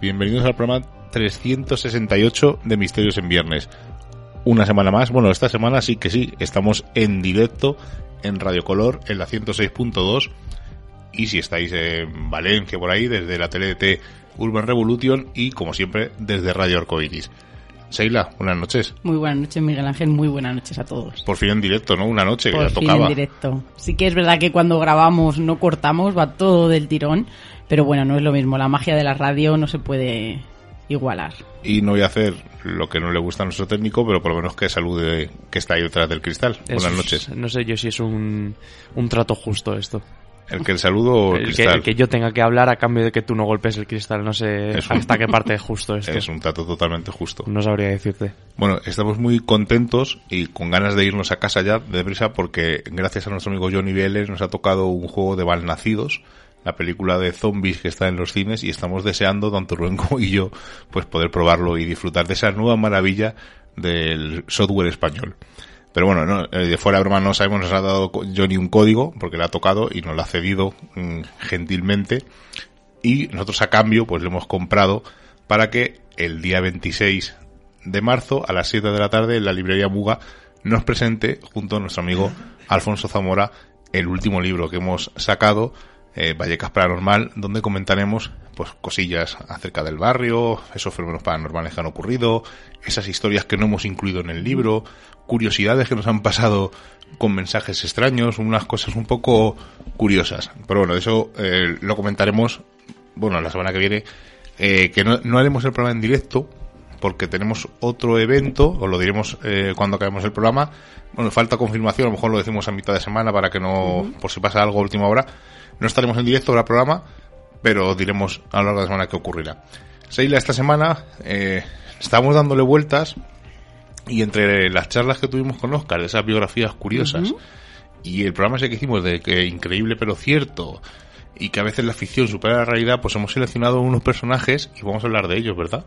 Bienvenidos al programa 368 de Misterios en Viernes. Una semana más, bueno, esta semana sí que sí, estamos en directo en Radio Color en la 106.2 y si estáis en Valencia por ahí, desde la TLT Urban Revolution y como siempre desde Radio Arcoiris. Seila, buenas noches. Muy buenas noches, Miguel Ángel. Muy buenas noches a todos. Por fin en directo, ¿no? Una noche que Por ya fin tocaba. en directo. Sí que es verdad que cuando grabamos no cortamos, va todo del tirón, pero bueno, no es lo mismo. La magia de la radio no se puede igualar. Y no voy a hacer lo que no le gusta a nuestro técnico, pero por lo menos que salude que está ahí detrás del cristal. Eso buenas es- noches. No sé yo si es un, un trato justo esto. El que el saludo el, que, el que yo tenga que hablar a cambio de que tú no golpes el cristal. No sé Es un- hasta qué parte es justo esto. Es un trato totalmente justo. No sabría decirte. Bueno, estamos muy contentos y con ganas de irnos a casa ya deprisa porque gracias a nuestro amigo Johnny Vélez nos ha tocado un juego de Malnacidos, la película de zombies que está en los cines y estamos deseando, tanto Rubén como y yo, pues poder probarlo y disfrutar de esa nueva maravilla del software español. Pero bueno, no, eh, de fuera de broma no sabemos, nos ha dado Johnny un código porque le ha tocado y nos lo ha cedido mm, gentilmente. Y nosotros a cambio pues le hemos comprado para que el día 26 de marzo a las 7 de la tarde en la librería Muga nos presente junto a nuestro amigo Alfonso Zamora el último libro que hemos sacado eh, Vallecas Paranormal donde comentaremos pues cosillas acerca del barrio, esos fenómenos paranormales que han ocurrido, esas historias que no hemos incluido en el libro, curiosidades que nos han pasado con mensajes extraños, unas cosas un poco curiosas. Pero bueno, eso eh, lo comentaremos, bueno, la semana que viene, eh, que no, no haremos el programa en directo, porque tenemos otro evento, os lo diremos eh, cuando acabemos el programa. Bueno, falta confirmación, a lo mejor lo decimos a mitad de semana para que no, por si pasa algo a última hora. No estaremos en directo el programa, pero os diremos a lo largo de la semana qué ocurrirá. Seila, esta semana eh, estábamos dándole vueltas y entre las charlas que tuvimos con Oscar, esas biografías curiosas, y el programa ese que hicimos de que increíble pero cierto, y que a veces la ficción supera la realidad, pues hemos seleccionado unos personajes y vamos a hablar de ellos, ¿verdad?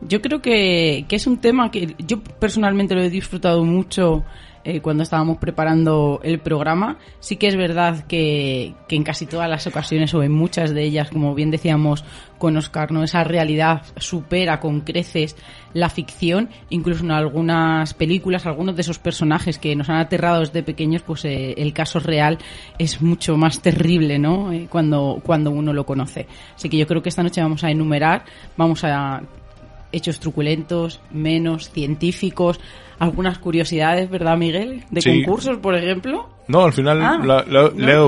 Yo creo que, que es un tema que yo personalmente lo he disfrutado mucho eh, cuando estábamos preparando el programa. Sí que es verdad que, en casi todas las ocasiones o en muchas de ellas, como bien decíamos con Oscar, ¿no? esa realidad supera con creces la ficción. Incluso en algunas películas, algunos de esos personajes que nos han aterrado desde pequeños, pues eh, el caso real es mucho más terrible, ¿no? Eh, cuando, cuando uno lo conoce. Así que yo creo que esta noche vamos a enumerar, vamos a hechos truculentos, menos científicos, algunas curiosidades, ¿verdad, Miguel? De Sí. concursos, por ejemplo. No, al final Ah, la- la- no, le he he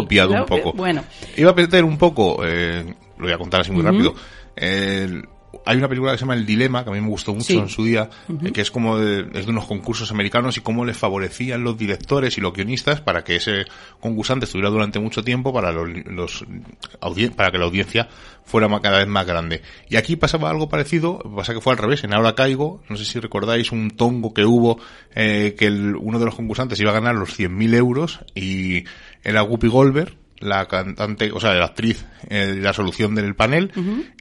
un poco. Bueno. Iba a meter un poco, eh, lo voy a contar así muy rápido. El- hay una película que se llama El Dilema, que a mí me gustó mucho Sí. en su día, eh, que es como de, es de unos concursos americanos y cómo les favorecían los directores y los guionistas para que ese concursante estuviera durante mucho tiempo para los, los para que la audiencia fuera cada vez más grande. Y aquí pasaba algo parecido, pasa que fue al revés, en Ahora Caigo, no sé si recordáis un tongo que hubo, eh, que el- uno de los concursantes iba a ganar los 100.000 euros y era Whoopi Goldberg, la cantante, o sea, la actriz, eh, la solución del panel,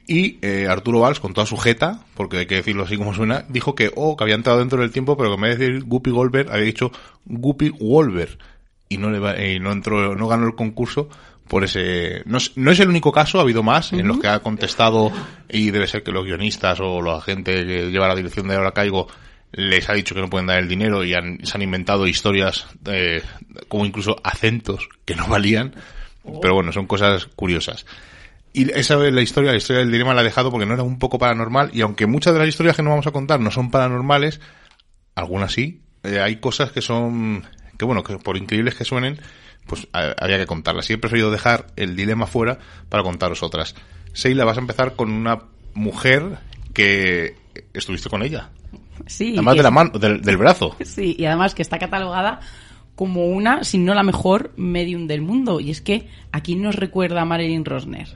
y eh, Arturo Valls, con toda su jeta, porque hay que decirlo así como suena, dijo que, oh, que había entrado dentro del tiempo, pero que en vez de decir Guppy Goldberg, había dicho Guppy Wolver, y no le va- y no entró, no ganó el concurso por ese, no es, no es el único caso, ha habido más, en los que ha contestado, y debe ser que los guionistas o la gente que lleva la dirección de Ahora Caigo, les ha dicho que no pueden dar el dinero y han, se han inventado historias, eh, como incluso acentos que no valían, pero bueno, son cosas curiosas. Y esa es la historia, la historia del dilema la he dejado porque no era un poco paranormal y aunque muchas de las historias que nos vamos a contar no son paranormales, algunas sí, eh, hay cosas que son, que bueno, que por increíbles que suenen, pues a- había que contarlas. Y he preferido dejar el dilema fuera para contaros otras. Seila, vas a empezar con una mujer que estuviste con ella. Sí. Además de la mano, del, del brazo. Sí, y además que está catalogada como una, si no la mejor, medium del mundo. Y es que aquí nos recuerda a Marilyn Rosner.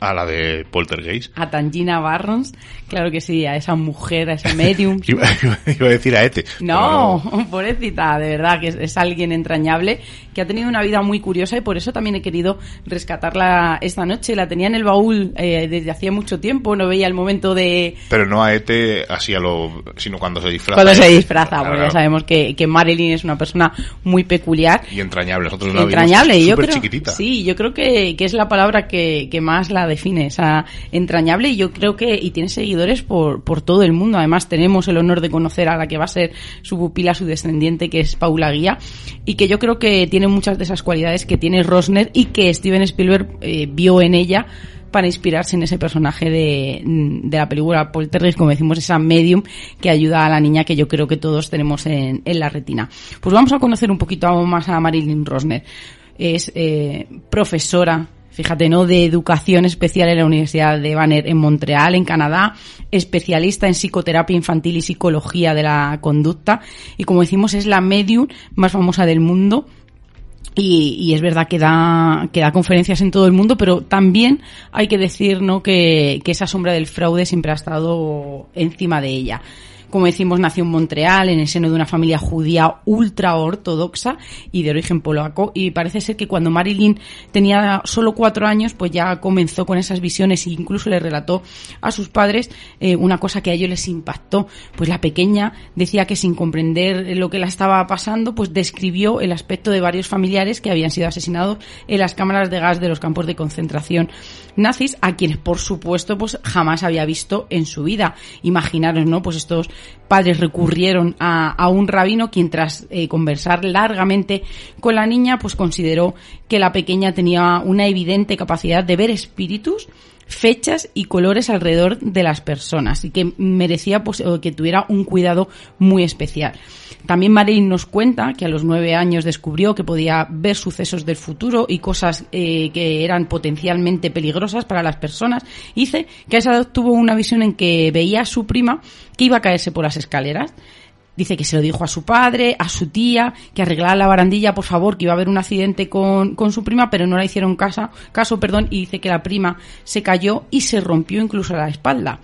A la de Poltergeist. A Tangina Barrons, claro que sí, a esa mujer, a esa medium. Iba, iba a decir a Ete. No, pero pobrecita, de verdad, que es, es alguien entrañable, que ha tenido una vida muy curiosa y por eso también he querido rescatarla esta noche. La tenía en el baúl eh, desde hacía mucho tiempo, no veía el momento de... Pero no a Ete así a lo, sino cuando se disfraza. Cuando se disfraza, porque ya sabemos que, que Marilyn es una persona muy peculiar. Y entrañable. Nosotros la vimos entrañable y yo creo chiquitita. sí yo creo que, que es la palabra que, que más la define, esa entrañable y yo creo que y tiene seguidores por, por todo el mundo. Además tenemos el honor de conocer a la que va a ser su pupila, su descendiente, que es Paula Guía y que yo creo que tiene muchas de esas cualidades que tiene Rosner y que Steven Spielberg eh, vio en ella para inspirarse en ese personaje de, de la película Poltergeist, como decimos, esa medium que ayuda a la niña que yo creo que todos tenemos en, en la retina. Pues vamos a conocer un poquito más a Marilyn Rosner. Es eh, profesora fíjate, ¿no? De educación especial en la Universidad de Banner en Montreal, en Canadá, especialista en psicoterapia infantil y psicología de la conducta. Y como decimos, es la medium más famosa del mundo y, y, es verdad que da, que da conferencias en todo el mundo, pero también hay que decir ¿no? que, que esa sombra del fraude siempre ha estado encima de ella como decimos, nació en Montreal, en el seno de una familia judía ultra ortodoxa y de origen polaco. Y parece ser que cuando Marilyn tenía solo cuatro años, pues ya comenzó con esas visiones e incluso le relató a sus padres eh, una cosa que a ellos les impactó. Pues la pequeña decía que sin comprender lo que la estaba pasando, pues describió el aspecto de varios familiares que habían sido asesinados en las cámaras de gas de los campos de concentración nazis, a quienes por supuesto pues jamás había visto en su vida. Imaginaros, ¿no? Pues estos padres recurrieron a, un rabino quien tras eh, conversar largamente con la niña pues consideró que la pequeña tenía una evidente capacidad de ver espíritus fechas y colores alrededor de las personas y que merecía pues, que tuviera un cuidado muy especial. También Marilyn nos cuenta que a los nueve años descubrió que podía ver sucesos del futuro y cosas eh, que eran potencialmente peligrosas para las personas. Dice que a esa edad tuvo una visión en que veía a su prima que iba a caerse por las escaleras Dice que se lo dijo a su padre, a su tía, que arreglara la barandilla, por favor, que iba a haber un accidente con, con su prima, pero no la hicieron caso, caso, perdón, y dice que la prima se cayó y se rompió incluso la espalda.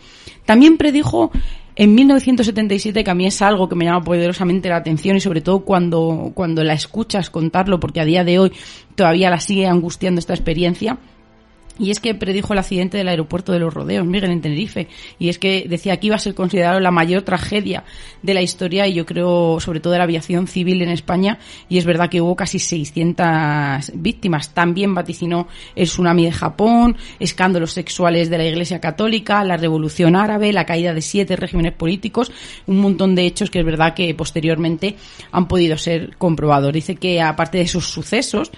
También predijo en 1977, que a mí es algo que me llama poderosamente la atención y sobre todo cuando, cuando la escuchas contarlo, porque a día de hoy todavía la sigue angustiando esta experiencia, y es que predijo el accidente del aeropuerto de los Rodeos, Miguel, en Tenerife. Y es que decía que iba a ser considerado la mayor tragedia de la historia y yo creo, sobre todo de la aviación civil en España. Y es verdad que hubo casi 600 víctimas. También vaticinó el tsunami de Japón, escándalos sexuales de la Iglesia Católica, la Revolución Árabe, la caída de siete regímenes políticos, un montón de hechos que es verdad que posteriormente han podido ser comprobados. Dice que aparte de esos sucesos,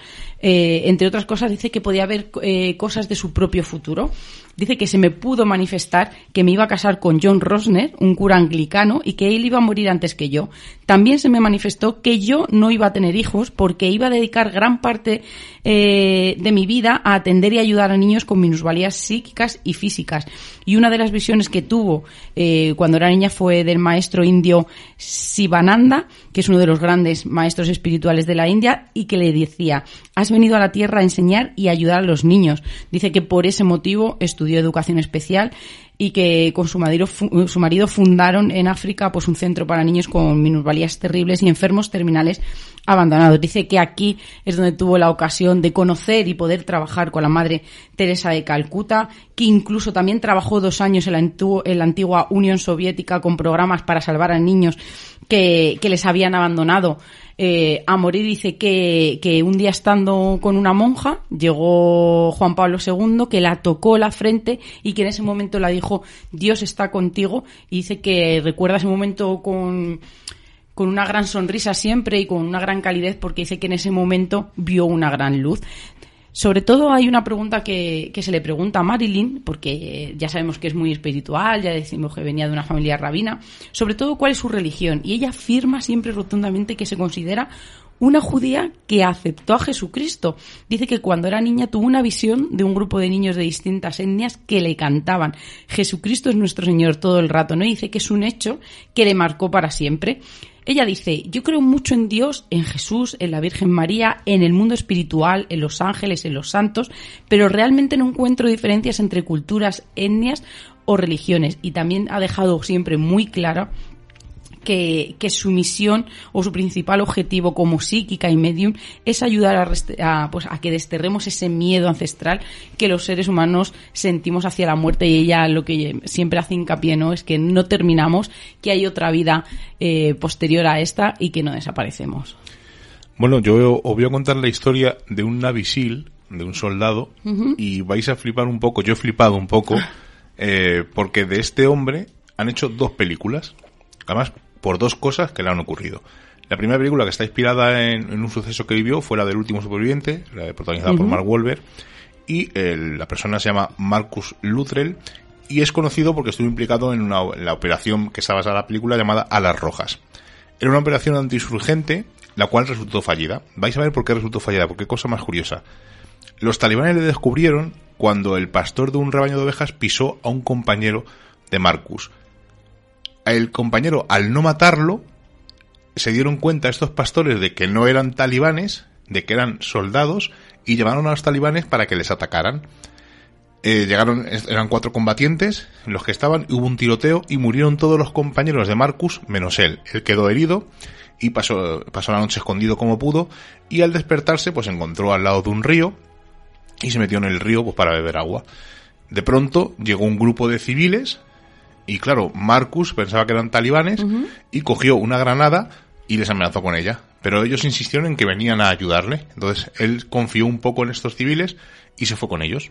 eh, entre otras cosas, dice que podía haber eh, cosas de su propio futuro dice que se me pudo manifestar que me iba a casar con John Rosner, un cura anglicano, y que él iba a morir antes que yo. También se me manifestó que yo no iba a tener hijos porque iba a dedicar gran parte eh, de mi vida a atender y ayudar a niños con minusvalías psíquicas y físicas. Y una de las visiones que tuvo eh, cuando era niña fue del maestro indio Sivananda, que es uno de los grandes maestros espirituales de la India, y que le decía, has venido a la tierra a enseñar y ayudar a los niños. Dice que por ese motivo estudió estudió educación especial y que con su marido, su marido fundaron en África pues un centro para niños con minusvalías terribles y enfermos terminales abandonados. Dice que aquí es donde tuvo la ocasión de conocer y poder trabajar con la madre Teresa de Calcuta, que incluso también trabajó dos años en la, en la antigua Unión Soviética con programas para salvar a niños que, que les habían abandonado eh, a morir. Dice que, que un día estando con una monja llegó Juan Pablo II, que la tocó la frente y que en ese momento la dijo, Dios está contigo. Y dice que recuerda ese momento con con una gran sonrisa siempre y con una gran calidez porque dice que en ese momento vio una gran luz. Sobre todo hay una pregunta que, que, se le pregunta a Marilyn, porque ya sabemos que es muy espiritual, ya decimos que venía de una familia rabina, sobre todo cuál es su religión. Y ella afirma siempre rotundamente que se considera una judía que aceptó a Jesucristo. Dice que cuando era niña tuvo una visión de un grupo de niños de distintas etnias que le cantaban. Jesucristo es nuestro Señor todo el rato, ¿no? Y dice que es un hecho que le marcó para siempre. Ella dice, yo creo mucho en Dios, en Jesús, en la Virgen María, en el mundo espiritual, en los ángeles, en los santos, pero realmente no encuentro diferencias entre culturas, etnias o religiones. Y también ha dejado siempre muy clara que, que, su misión o su principal objetivo como psíquica y medium es ayudar a, a, pues, a que desterremos ese miedo ancestral que los seres humanos sentimos hacia la muerte. Y ella lo que siempre hace hincapié no es que no terminamos, que hay otra vida eh, posterior a esta y que no desaparecemos. Bueno, yo os voy a contar la historia de un navisil de un soldado y vais a flipar un poco, yo he flipado un poco, eh, porque de este hombre han hecho dos películas, además por dos cosas que le han ocurrido. La primera película que está inspirada en, en un suceso que vivió fue la del último superviviente, la protagonizada por Mark Wahlberg, y el- la persona se llama Marcus Luttrell y es conocido porque estuvo implicado en, una, en la operación que está basada en la película llamada Alas Rojas. Era una operación antiinsurgente, la cual resultó fallida. Vais a ver por qué resultó fallida, porque cosa más curiosa. Los talibanes le descubrieron cuando el pastor de un rebaño de ovejas pisó a un compañero de Marcus. El compañero, al no matarlo, se dieron cuenta estos pastores de que no eran talibanes, de que eran soldados, y llevaron a los talibanes para que les atacaran. Eh, llegaron, eran cuatro combatientes, los que estaban, hubo un tiroteo y murieron todos los compañeros de Marcus, menos él. Él quedó herido y pasó, pasó la noche escondido como pudo, y al despertarse, pues encontró al lado de un río y se metió en el río pues, para beber agua. De pronto llegó un grupo de civiles y claro, Marcus pensaba que eran talibanes y cogió una granada y les amenazó con ella. Pero ellos insistieron en que venían a ayudarle. Entonces él confió un poco en estos civiles y se fue con ellos.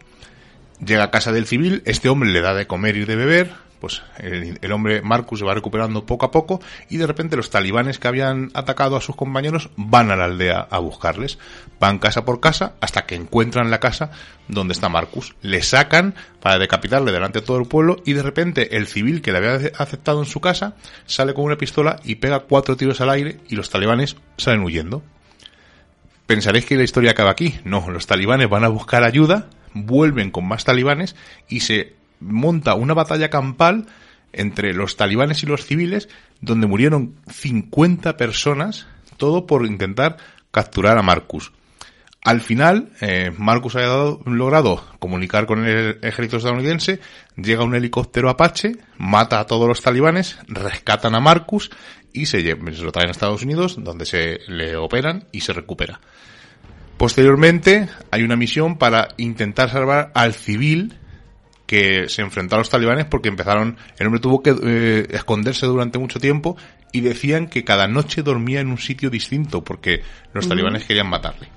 Llega a casa del civil, este hombre le da de comer y de beber, pues el, hombre Marcus se va recuperando poco a poco y de repente los talibanes que habían atacado a sus compañeros van a la aldea a buscarles. Van casa por casa hasta que encuentran la casa donde está Marcus. Le sacan para decapitarle delante de todo el pueblo y de repente el civil que le había aceptado en su casa sale con una pistola y pega cuatro tiros al aire y los talibanes salen huyendo. Pensaréis que la historia acaba aquí. No, los talibanes van a buscar ayuda, vuelven con más talibanes y se monta una batalla campal entre los talibanes y los civiles donde murieron 50 personas, todo por intentar capturar a Marcus. Al final, eh, Marcus ha logrado comunicar con el ejército estadounidense, llega un helicóptero Apache, mata a todos los talibanes, rescatan a Marcus y se, se lo traen a Estados Unidos, donde se le operan y se recupera. Posteriormente, hay una misión para intentar salvar al civil que se enfrentó a los talibanes porque empezaron, el hombre tuvo que eh, esconderse durante mucho tiempo y decían que cada noche dormía en un sitio distinto porque los talibanes querían matarle.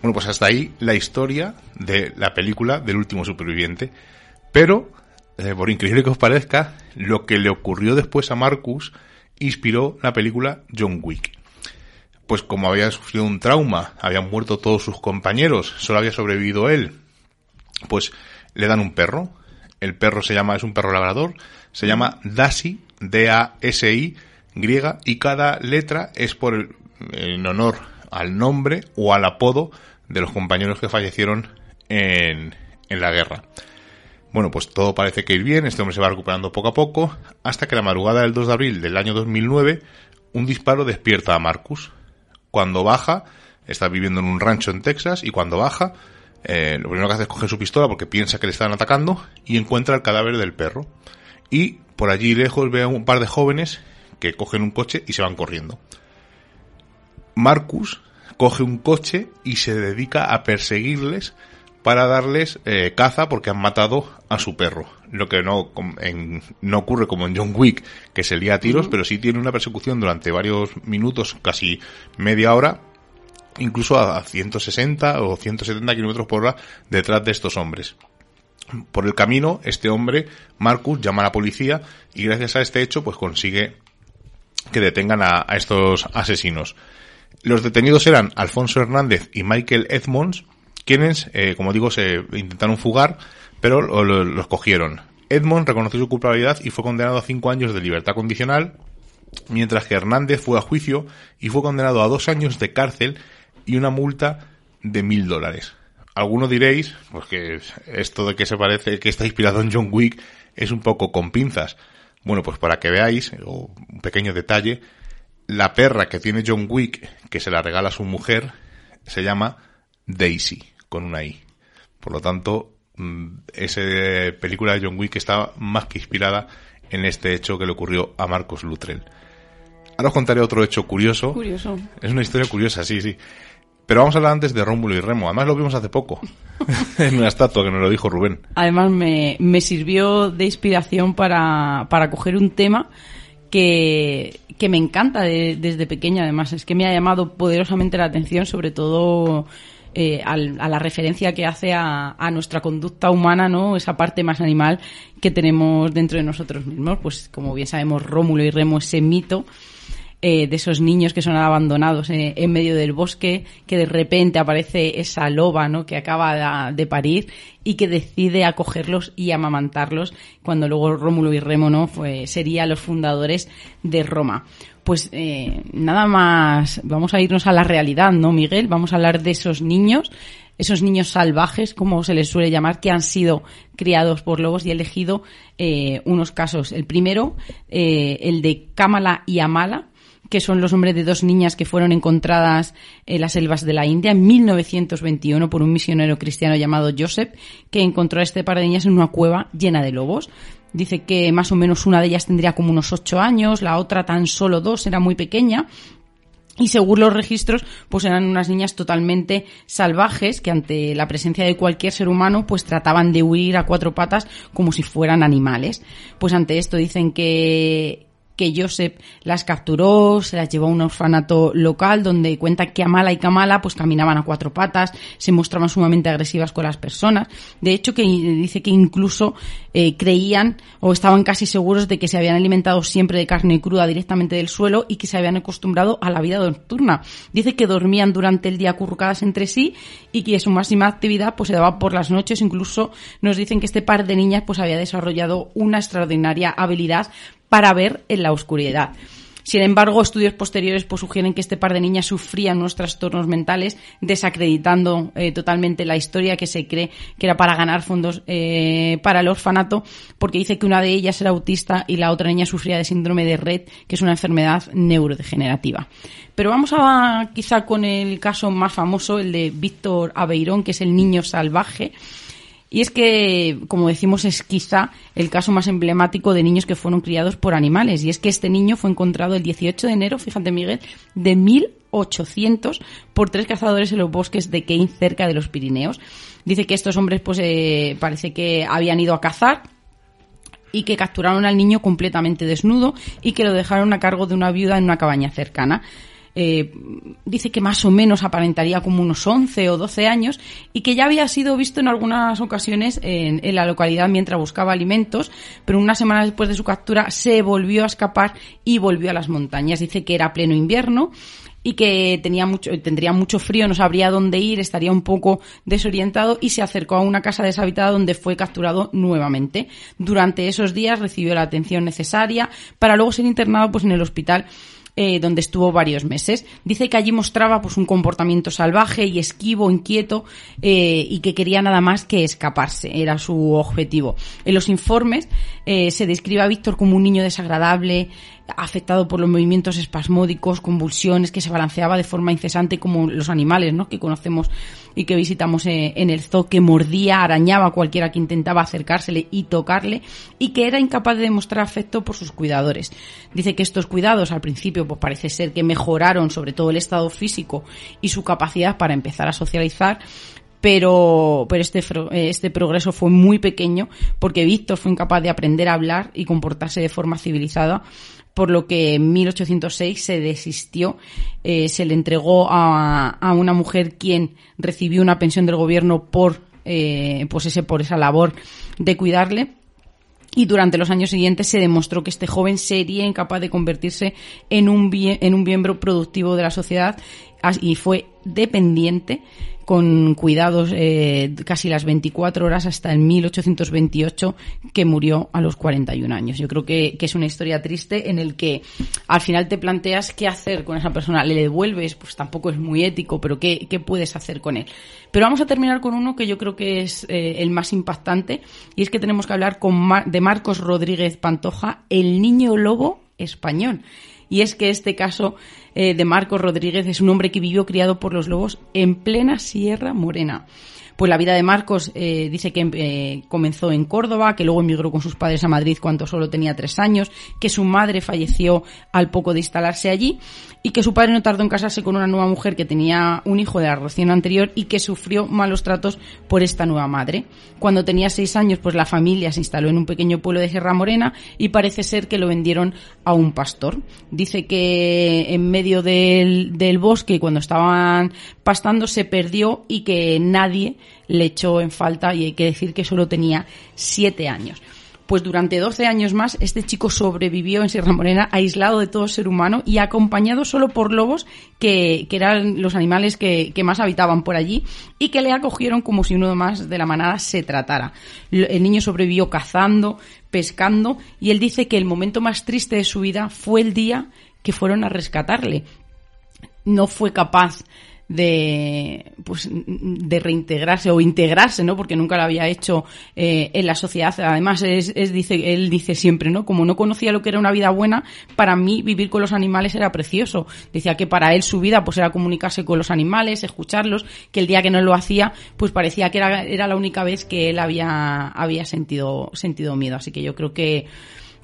Bueno, pues hasta ahí la historia de la película del último superviviente. Pero, eh, por increíble que os parezca, lo que le ocurrió después a Marcus inspiró la película John Wick. Pues como había sufrido un trauma, habían muerto todos sus compañeros, solo había sobrevivido él, pues le dan un perro. El perro se llama, es un perro labrador, se llama Dasi, D-A-S-I, griega, y cada letra es por el- en honor al nombre o al apodo de los compañeros que fallecieron en, en la guerra. Bueno, pues todo parece que ir bien, este hombre se va recuperando poco a poco, hasta que la madrugada del 2 de abril del año 2009, un disparo despierta a Marcus. Cuando baja, está viviendo en un rancho en Texas, y cuando baja, eh, lo primero que hace es coger su pistola porque piensa que le están atacando, y encuentra el cadáver del perro. Y por allí lejos ve a un par de jóvenes que cogen un coche y se van corriendo. Marcus coge un coche y se dedica a perseguirles para darles eh, caza porque han matado a su perro. Lo que no, en- no ocurre como en John Wick, que se lía a tiros, pero sí tiene una persecución durante varios minutos, casi media hora, incluso a, a 160 o 170 kilómetros por hora detrás de estos hombres. Por el camino, este hombre, Marcus, llama a la policía y gracias a este hecho, pues consigue que detengan a, a estos asesinos. Los detenidos eran Alfonso Hernández y Michael Edmonds, quienes, eh, como digo, se intentaron fugar, pero lo- lo- los cogieron. Edmonds reconoció su culpabilidad y fue condenado a cinco años de libertad condicional, mientras que Hernández fue a juicio y fue condenado a dos años de cárcel y una multa de mil dólares. Algunos diréis, pues que esto de que se parece que está inspirado en John Wick es un poco con pinzas. Bueno, pues para que veáis, o un pequeño detalle, la perra que tiene John Wick, que se la regala a su mujer, se llama Daisy, con una I. Por lo tanto, mm, esa película de John Wick está más que inspirada en este hecho que le ocurrió a Marcos Luttrell. Ahora os contaré otro hecho curioso. Curioso. Es una historia curiosa, sí, sí. Pero vamos a hablar antes de Rómulo y Remo. Además lo vimos hace poco. en una estatua que nos lo dijo Rubén. Además, me, me sirvió de inspiración para, para coger un tema que, que me encanta de- desde pequeña. Además, es que me ha llamado poderosamente la atención, sobre todo eh, a la referencia que hace a, a, nuestra conducta humana, ¿no? Esa parte más animal que tenemos dentro de nosotros mismos. Pues como bien sabemos, Rómulo y Remo, ese mito eh, de esos niños que son abandonados eh, en medio del bosque, que de repente aparece esa loba, ¿no? Que acaba de, parir y que decide acogerlos y amamantarlos cuando luego Rómulo y Remo, ¿no? serían los fundadores de Roma. Pues eh, nada más, vamos a irnos a la realidad, ¿no, Miguel? Vamos a hablar de esos niños esos niños salvajes, como se les suele llamar, que han sido criados por lobos y he elegido unos casos. El primero, el de Kamala y Amala, que son los nombres de dos niñas que fueron encontradas en las selvas de la India en 1921 por un misionero cristiano llamado Joseph, que encontró a este par de niñas en una cueva llena de lobos. Dice que más o menos una de ellas tendría como unos ocho años, la otra tan solo dos, era muy pequeña. Y según los registros, pues eran unas niñas totalmente salvajes que ante la presencia de cualquier ser humano, pues trataban de huir a cuatro patas como si fueran animales. Pues ante esto dicen que que Joseph las capturó, se las llevó a un orfanato local donde cuenta que Amala y Kamala pues caminaban a cuatro patas, se mostraban sumamente agresivas con las personas. De hecho, que dice que incluso eh, creían o estaban casi seguros de que se habían alimentado siempre de carne cruda directamente del suelo y que se habían acostumbrado a la vida nocturna. Dice que dormían durante el día acurrucadas entre sí y que su máxima actividad pues se daba por las noches. Incluso nos dicen que este par de niñas pues había desarrollado una extraordinaria habilidad para ver en la oscuridad. Sin embargo, estudios posteriores pues, sugieren que este par de niñas sufrían unos trastornos mentales, desacreditando eh, totalmente la historia que se cree que era para ganar fondos eh, para el orfanato, porque dice que una de ellas era autista y la otra niña sufría de síndrome de Red, que es una enfermedad neurodegenerativa. Pero vamos a quizá con el caso más famoso, el de Víctor Aveirón, que es el niño salvaje. Y es que, como decimos, es quizá el caso más emblemático de niños que fueron criados por animales. Y es que este niño fue encontrado el 18 de enero, fíjate Miguel, de 1800 por tres cazadores en los bosques de Cain, cerca de los Pirineos. Dice que estos hombres, pues, eh, parece que habían ido a cazar y que capturaron al niño completamente desnudo y que lo dejaron a cargo de una viuda en una cabaña cercana. Eh, dice que más o menos aparentaría como unos 11 o 12 años y que ya había sido visto en algunas ocasiones en, la localidad mientras buscaba alimentos, pero una semana después de su captura se volvió a escapar y volvió a las montañas. Dice que era pleno invierno y que tenía mucho, tendría mucho frío, no sabría dónde ir, estaría un poco desorientado y se acercó a una casa deshabitada donde fue capturado nuevamente. Durante esos días recibió la atención necesaria para luego ser internado pues en el hospital eh, donde estuvo varios meses. Dice que allí mostraba pues un comportamiento salvaje y esquivo, inquieto eh, y que quería nada más que escaparse, era su objetivo. En los informes eh, se describe a Víctor como un niño desagradable, afectado por los movimientos espasmódicos, convulsiones, que se balanceaba de forma incesante como los animales, ¿no? Que conocemos y que visitamos eh, en el zoo, que mordía, arañaba a cualquiera que intentaba acercársele y tocarle, y que era incapaz de demostrar afecto por sus cuidadores. Dice que estos cuidados al principio pues parece ser que mejoraron sobre todo el estado físico y su capacidad para empezar a socializar, pero, pero este, este progreso fue muy pequeño porque Víctor fue incapaz de aprender a hablar y comportarse de forma civilizada por lo que en 1806 se desistió, eh, se le entregó a, una mujer quien recibió una pensión del gobierno por, eh, pues ese, por esa labor de cuidarle. Y durante los años siguientes se demostró que este joven sería incapaz de convertirse en un, en un miembro productivo de la sociedad y fue dependiente con cuidados eh, casi las 24 horas hasta el 1828 que murió a los 41 años. Yo creo que, es una historia triste en el que al final te planteas qué hacer con esa persona. Le devuelves, pues tampoco es muy ético, pero qué, qué puedes hacer con él. Pero vamos a terminar con uno que yo creo que es eh, el más impactante y es que tenemos que hablar con de Marcos Rodríguez Pantoja, el niño lobo español. Y es que este caso eh, de Marcos Rodríguez es un hombre que vivió criado por los lobos en plena Sierra Morena. Pues la vida de Marcos eh, dice que eh, comenzó en Córdoba, que luego emigró con sus padres a Madrid cuando solo tenía tres años, que su madre falleció al poco de instalarse allí y que su padre no tardó en casarse con una nueva mujer que tenía un hijo de la relación anterior y que sufrió malos tratos por esta nueva madre. Cuando tenía seis años, pues la familia se instaló en un pequeño pueblo de Sierra Morena y parece ser que lo vendieron a un pastor. Dice que en medio del, del bosque cuando estaban pastando se perdió y que nadie le echó en falta y hay que decir que solo tenía siete años pues durante 12 años más este chico sobrevivió en Sierra Morena aislado de todo ser humano y acompañado solo por lobos que, que eran los animales que, que, más habitaban por allí y que le acogieron como si uno más de la manada se tratara. El niño sobrevivió cazando, pescando y él dice que el momento más triste de su vida fue el día que fueron a rescatarle. No fue capaz de pues de reintegrarse o integrarse no porque nunca lo había hecho eh, en la sociedad. Además es, es, dice él dice siempre no como no conocía lo que era una vida buena para mí vivir con los animales era precioso. Decía que para él su vida pues era comunicarse con los animales escucharlos que el día que no lo hacía pues parecía que era, era la única vez que él había había sentido sentido miedo. Así que yo creo que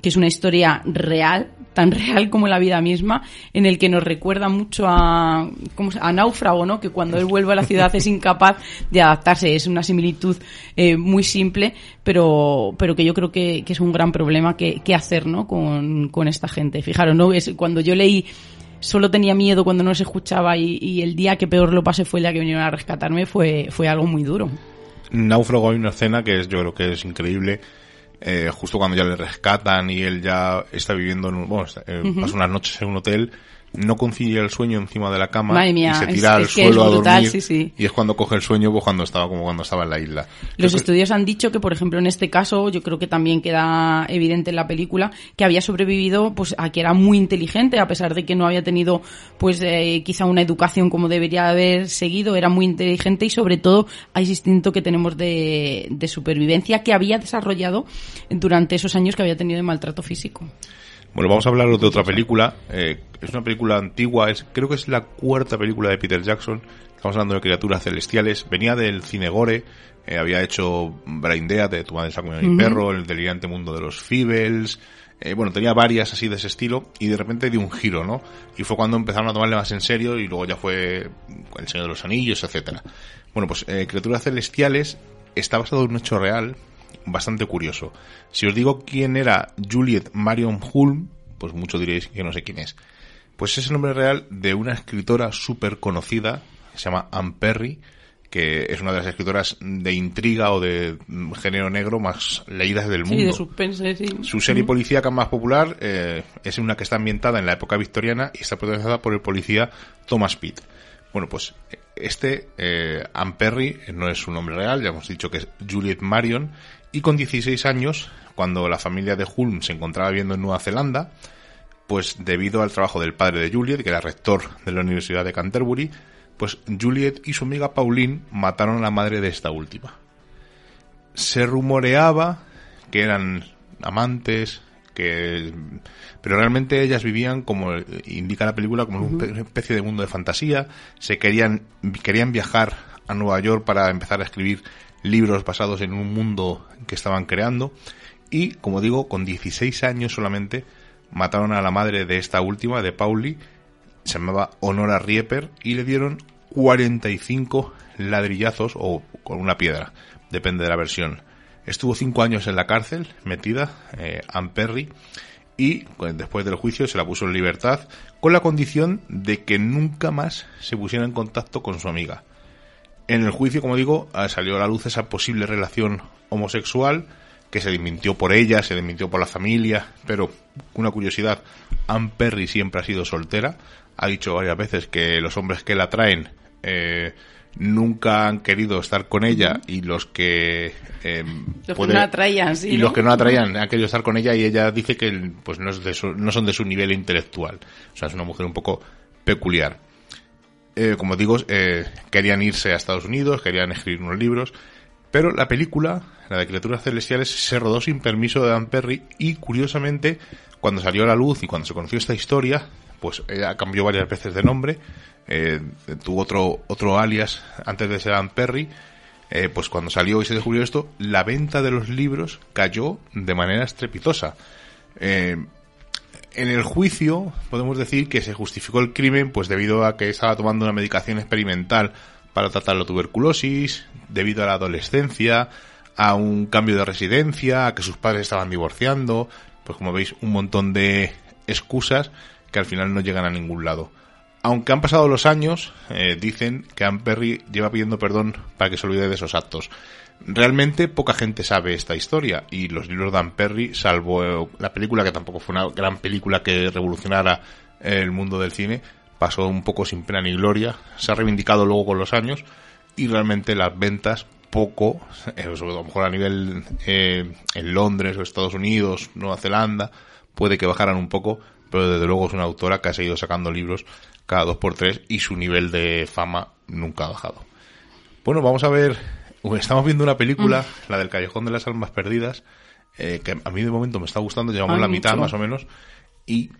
que es una historia real, tan real como la vida misma, en el que nos recuerda mucho a, ¿cómo a Náufrago, ¿no? Que cuando él vuelve a la ciudad es incapaz de adaptarse. Es una similitud eh, muy simple, pero, pero que yo creo que, que es un gran problema que, que hacer, ¿no? Con, con esta gente. Fijaros, ¿no? Es, cuando yo leí solo tenía miedo cuando no se escuchaba y, y, el día que peor lo pasé fue el día que vinieron a rescatarme, fue, fue algo muy duro. Náufrago hay una escena que es, yo creo que es increíble, eh, justo cuando ya le rescatan y él ya está viviendo en un, bueno, eh, uh -huh. pasa unas noches en un hotel, no concilia el sueño encima de la cama mía, y se tira es, al es suelo a dormir sí, sí. y es cuando coge el sueño pues cuando estaba como cuando estaba en la isla. Los estudios han dicho que por ejemplo en este caso yo creo que también queda evidente en la película que había sobrevivido pues a que era muy inteligente a pesar de que no había tenido pues eh, quizá una educación como debería haber seguido, era muy inteligente y sobre todo hay ese instinto que tenemos de, de supervivencia que había desarrollado durante esos años que había tenido de maltrato físico. Bueno, vamos a hablar de otra película. Eh, es una película antigua, es, creo que es la cuarta película de Peter Jackson. Estamos hablando de criaturas celestiales. Venía del cine gore, eh, había hecho Brain Dead, de Tu madre uh -huh. mi perro, El delirante mundo de los Feebles. Eh, bueno, tenía varias así de ese estilo y de repente dio un giro, ¿no? Y fue cuando empezaron a tomarle más en serio y luego ya fue El Señor de los Anillos, etcétera. Bueno, pues eh, Criaturas Celestiales está basado en un hecho real bastante curioso. Si os digo quién era Juliet Marion Hulme, pues mucho diréis que no sé quién es. Pues es el nombre real de una escritora súper conocida, se llama Anne Perry, que es una de las escritoras de intriga o de género negro más leídas del mundo. Sí, de suspense, sí. Su serie policíaca más popular eh, es una que está ambientada en la época victoriana y está protagonizada por el policía Thomas Pitt. Bueno, pues este, eh, Anne Perry, no es su nombre real, ya hemos dicho que es Juliet Marion, y con 16 años, cuando la familia de Hulme se encontraba viviendo en Nueva Zelanda, pues debido al trabajo del padre de Juliet, que era rector de la Universidad de Canterbury, pues Juliet y su amiga Pauline mataron a la madre de esta última. Se rumoreaba que eran amantes, que pero realmente ellas vivían como indica la película como uh -huh. una especie de mundo de fantasía, se querían querían viajar a Nueva York para empezar a escribir libros basados en un mundo que estaban creando. Y como digo con 16 años solamente mataron a la madre de esta última de Pauli. Se llamaba Honora Rieper y le dieron 45 ladrillazos o con una piedra depende de la versión. Estuvo cinco años en la cárcel metida eh, Anne Perry y después del juicio se la puso en libertad con la condición de que nunca más se pusiera en contacto con su amiga en el juicio, como digo, ah, salió a la luz esa posible relación homosexual que se desmintió por ella, se desmintió por la familia, pero una curiosidad, Anne Perry siempre ha sido soltera, ha dicho varias veces que los hombres que la traen eh, nunca han querido estar con ella y los que eh, los puede, que no atraían sí, y ¿no? los que no atraían han querido estar con ella y ella dice que pues no, es de su, no son de su nivel intelectual. O sea es una mujer un poco peculiar eh, como digo, eh, querían irse a Estados Unidos, querían escribir unos libros, pero la película, la de Criaturas Celestiales, se rodó sin permiso de Dan Perry y, curiosamente, cuando salió a la luz y cuando se conoció esta historia, pues ella cambió varias veces de nombre, eh, tuvo otro, otro alias antes de ser Dan Perry, eh, pues cuando salió y se descubrió esto, la venta de los libros cayó de manera estrepitosa. Eh, en el juicio podemos decir que se justificó el crimen pues debido a que estaba tomando una medicación experimental para tratar la tuberculosis, debido a la adolescencia, a un cambio de residencia, a que sus padres estaban divorciando, pues como veis un montón de excusas que al final no llegan a ningún lado. aunque han pasado los años, eh, dicen que Anne Perry lleva pidiendo perdón para que se olvide de esos actos. Realmente poca gente sabe esta historia y los libros de Anne Perry, salvo eh, la película que tampoco fue una gran película que revolucionara el mundo del cine, pasó un poco sin pena ni gloria, se ha reivindicado luego con los años y realmente las ventas poco, eh, a lo mejor a nivel eh, en Londres o Estados Unidos, Nueva Zelanda, puede que bajaran un poco, pero desde luego es una autora que ha seguido sacando libros cada dos por tres y su nivel de fama nunca ha bajado. Bueno, vamos a ver, estamos viendo una película, Mm. la del Callejón de las Almas Perdidas, eh, que a mí de momento me está gustando, llevamos Ay, la mitad mucho. más o menos, y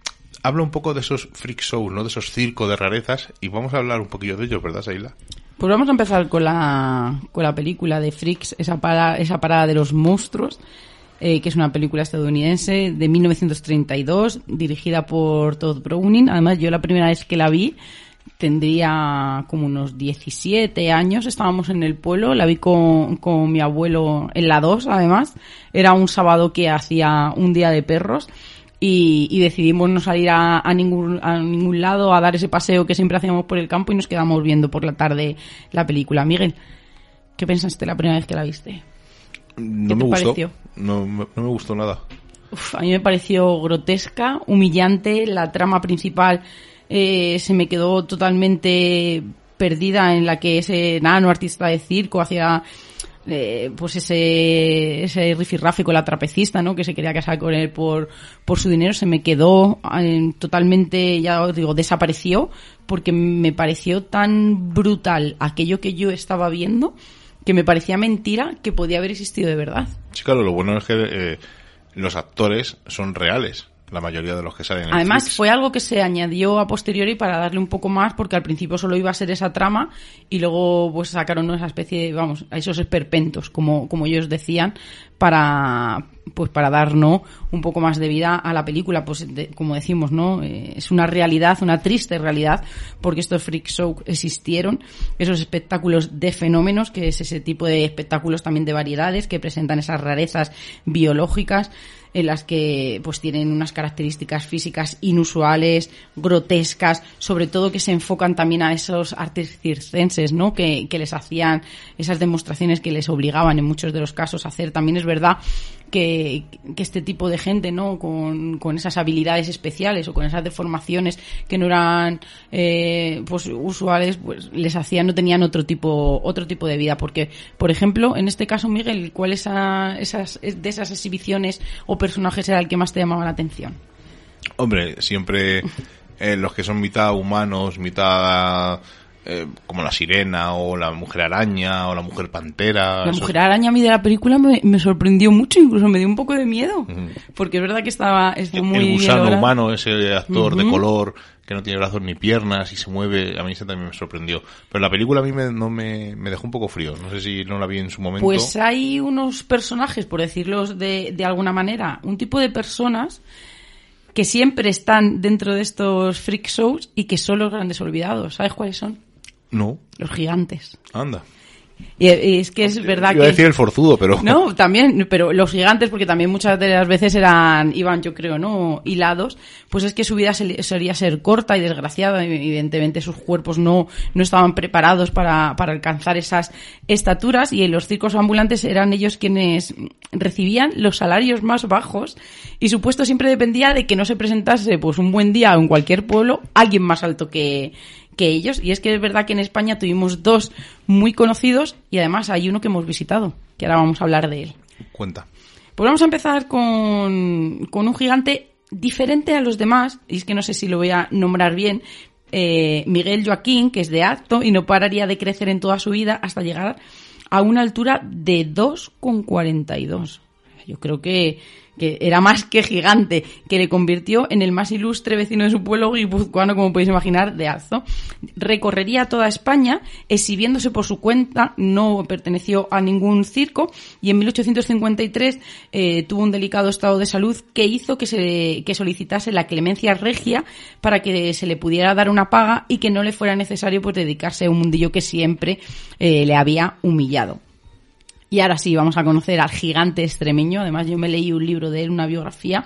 habla un poco de esos freak shows, ¿no? De esos circos de rarezas, y vamos a hablar un poquillo de ellos, ¿verdad, Saila? Pues vamos a empezar con la, con la película de Freaks, esa, para, esa parada de los monstruos, eh, que es una película estadounidense de 1932, dirigida por Todd Browning. Además, yo la primera vez que la vi tendría como unos 17 años, estábamos en el pueblo, la vi con, con mi abuelo en la 2, además. Era un sábado que hacía un día de perros y, y decidimos no salir a, a ningún, a ningún lado a dar ese paseo que siempre hacíamos por el campo y nos quedamos viendo por la tarde la película. Miguel, ¿qué pensaste la primera vez que la viste? No ¿Qué me te gustó. pareció? No, me- no me gustó nada. Uf, a mí me pareció grotesca, humillante, la trama principal eh, se me quedó totalmente perdida en la que ese nano artista de circo hacía eh, pues ese, ese rifirrafe la trapecista, ¿no? Que se quería casar con él por, por su dinero, se me quedó eh, totalmente, ya os digo, desapareció porque me pareció tan brutal aquello que yo estaba viendo que me parecía mentira que podía haber existido de verdad. Sí, claro, lo bueno es que eh, los actores son reales, la mayoría de los que salen en Además, fue algo que se añadió a posteriori para darle un poco más, porque al principio solo iba a ser esa trama y luego pues sacaron esa especie de, vamos, a esos esperpentos, como, como ellos decían, para pues para dar ¿no? un poco más de vida a la película, pues de- como decimos, ¿no? Eh, es una realidad, una triste realidad, porque estos freak shows existieron, esos espectáculos de fenómenos, que es ese tipo de espectáculos también de variedades que presentan esas rarezas biológicas en las que pues tienen unas características físicas inusuales, grotescas, sobre todo que se enfocan también a esos artes circenses, ¿no? Que, que les hacían esas demostraciones que les obligaban en muchos de los casos a hacer. También es verdad que, que este tipo de gente, ¿no? Con, con esas habilidades especiales o con esas deformaciones que no eran eh, pues usuales, pues les hacían, no tenían otro tipo, otro tipo de vida. Porque, por ejemplo, en este caso, Miguel, ¿cuál esa, esas, de esas exhibiciones o personajes era el que más te llamaba la atención? Hombre, siempre eh, los que son mitad humanos, mitad eh, como la sirena o la mujer araña o la mujer pantera. La mujer araña a mí de la película me, me sorprendió mucho, incluso me dio un poco de miedo. Porque es verdad que estaba, estuvo muy el gusano humano, ese actor de color que no tiene brazos ni piernas y se mueve, a mí ese también me sorprendió. Pero la película a mí me, no me, me dejó un poco frío. No sé si no la vi en su momento. Pues hay unos personajes, por decirlos de, de alguna manera, un tipo de personas que siempre están dentro de estos freak shows y que son los grandes olvidados. ¿Sabes cuáles son? No, Los gigantes. anda. Y, es que es verdad Iba a que... decir el forzudo, pero... No, también, pero los gigantes, porque también muchas de las veces eran, iban, yo creo, ¿no? Hilados, pues es que su vida solía ser corta y desgraciada, evidentemente sus cuerpos no, no estaban preparados para, para alcanzar esas estaturas, y en los circos ambulantes eran ellos quienes recibían los salarios más bajos, y su puesto siempre dependía de que no se presentase, pues un buen día en cualquier pueblo, alguien más alto que, que ellos. Y es que es verdad que en España tuvimos dos muy conocidos y además hay uno que hemos visitado, que ahora vamos a hablar de él. Cuenta. Pues vamos a empezar con, con un gigante diferente a los demás, y es que no sé si lo voy a nombrar bien, eh, Miguel Joaquín, que es de acto y no pararía de crecer en toda su vida hasta llegar a una altura de 2,42. Yo creo que, que era más que gigante, que le convirtió en el más ilustre vecino de su pueblo guipuzcoano, como podéis imaginar, de Azo. Recorrería toda España, exhibiéndose por su cuenta, no perteneció a ningún circo, y en 1853 eh, tuvo un delicado estado de salud que hizo que se que solicitase la clemencia regia para que se le pudiera dar una paga y que no le fuera necesario pues dedicarse a un mundillo que siempre eh, le había humillado. Y ahora sí, vamos a conocer al gigante extremeño. Además, yo me leí un libro de él, una biografía,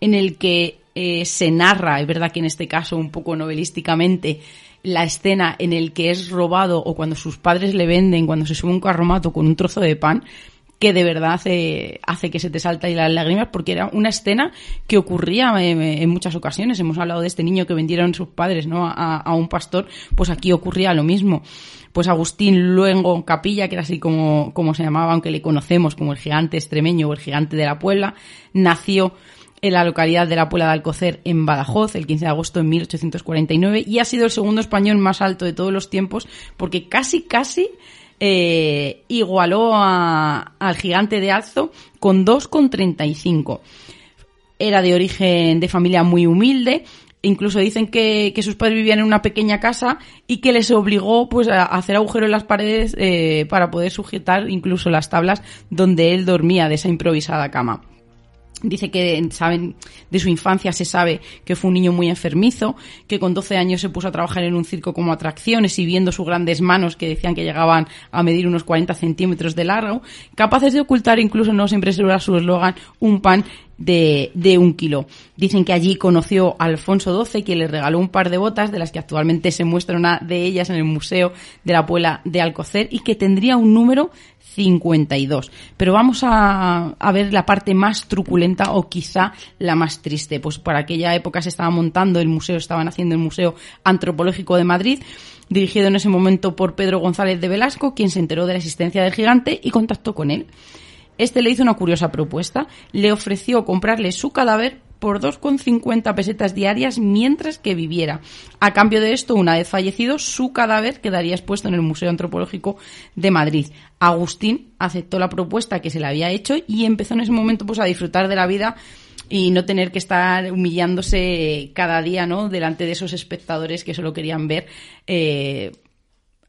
en el que eh, se narra, es verdad que en este caso un poco novelísticamente, la escena en el que es robado o cuando sus padres le venden, cuando se sube un carromato con un trozo de pan, que de verdad hace, hace que se te salta y las lágrimas porque era una escena que ocurría en, muchas ocasiones. Hemos hablado de este niño que vendieron sus padres ¿no? a un pastor, pues aquí ocurría lo mismo pues Agustín Luengo Capilla, que era así como, como se llamaba, aunque le conocemos como el gigante extremeño o el gigante de la Puebla, nació en la localidad de la Puebla de Alcocer, en Badajoz, el 15 de agosto de 1849, y ha sido el segundo español más alto de todos los tiempos, porque casi, casi eh, igualó al gigante de Alzo con 2,35. Era de origen de familia muy humilde, incluso dicen que, sus padres vivían en una pequeña casa y que les obligó pues a hacer agujeros en las paredes eh, para poder sujetar incluso las tablas donde él dormía de esa improvisada cama. Dice que saben de su infancia se sabe que fue un niño muy enfermizo, que con 12 años se puso a trabajar en un circo como atracciones y viendo sus grandes manos que decían que llegaban a medir unos 40 centímetros de largo, capaces de ocultar incluso no siempre se su eslogan un pan de, de, un kilo. Dicen que allí conoció a Alfonso XII, que le regaló un par de botas, de las que actualmente se muestra una de ellas en el Museo de la Puebla de Alcocer, y que tendría un número 52. Pero vamos a, a, ver la parte más truculenta o quizá la más triste. Pues por aquella época se estaba montando el museo, estaban haciendo el Museo Antropológico de Madrid, dirigido en ese momento por Pedro González de Velasco, quien se enteró de la existencia del gigante y contactó con él. Este le hizo una curiosa propuesta. Le ofreció comprarle su cadáver por 2,50 pesetas diarias mientras que viviera. A cambio de esto, una vez fallecido, su cadáver quedaría expuesto en el Museo Antropológico de Madrid. Agustín aceptó la propuesta que se le había hecho y empezó en ese momento pues a disfrutar de la vida y no tener que estar humillándose cada día, ¿no? Delante de esos espectadores que solo querían ver eh,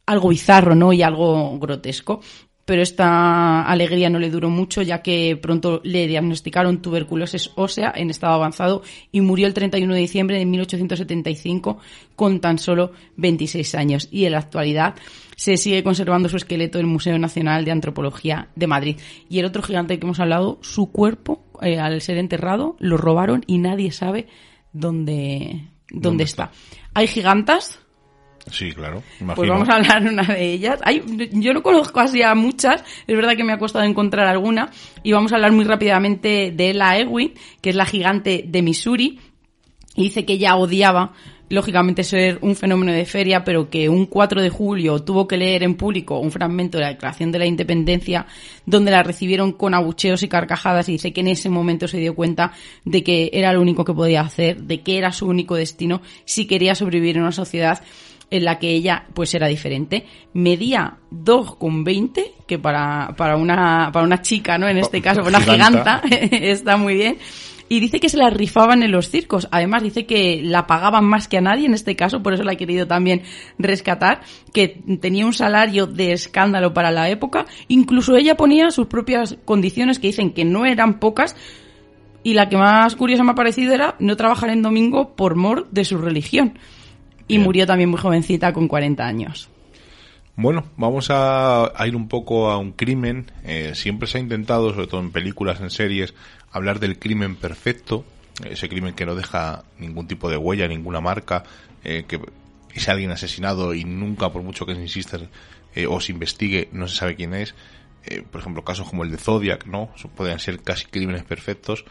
algo bizarro, ¿no? Y algo grotesco pero esta alegría no le duró mucho ya que pronto le diagnosticaron tuberculosis ósea en estado avanzado y murió el 31 de diciembre de 1875 con tan solo 26 años y en la actualidad se sigue conservando su esqueleto en el Museo Nacional de Antropología de Madrid. Y el otro gigante que hemos hablado, su cuerpo, eh, al ser enterrado, lo robaron y nadie sabe dónde, dónde, está? Hay gigantas Sí, claro. Pues vamos a hablar una de ellas. Hay, yo no conozco así a muchas, es verdad que me ha costado encontrar alguna, y vamos a hablar muy rápidamente de Ella Ewing, que es la gigante de Missouri, y dice que ella odiaba lógicamente ser un fenómeno de feria, pero que un 4 de julio tuvo que leer en público un fragmento de la Declaración de la Independencia donde la recibieron con abucheos y carcajadas y dice que en ese momento se dio cuenta de que era lo único que podía hacer, de que era su único destino si quería sobrevivir en una sociedad en la que ella pues era diferente. Medía 2,20, que para, para, una, para una chica, ¿no? En este caso, una giganta, está muy bien. Y dice que se la rifaban en los circos. Además, dice que la pagaban más que a nadie en este caso, por eso la ha querido también rescatar, que tenía un salario de escándalo para la época. Incluso ella ponía sus propias condiciones, que dicen que no eran pocas, y la que más curiosa me ha parecido era no trabajar en domingo por mor de su religión y murió también muy jovencita con 40 años. Bueno, vamos a, ir un poco a un crimen. Eh, siempre se ha intentado, sobre todo en películas, en series, hablar del crimen perfecto, ese crimen que no deja ningún tipo de huella, ninguna marca, eh, que es alguien asesinado y nunca, por mucho que se insista eh, o se investigue, no se sabe quién es. por ejemplo, casos como el de Zodiac, ¿no? Podrían ser casi crímenes perfectos.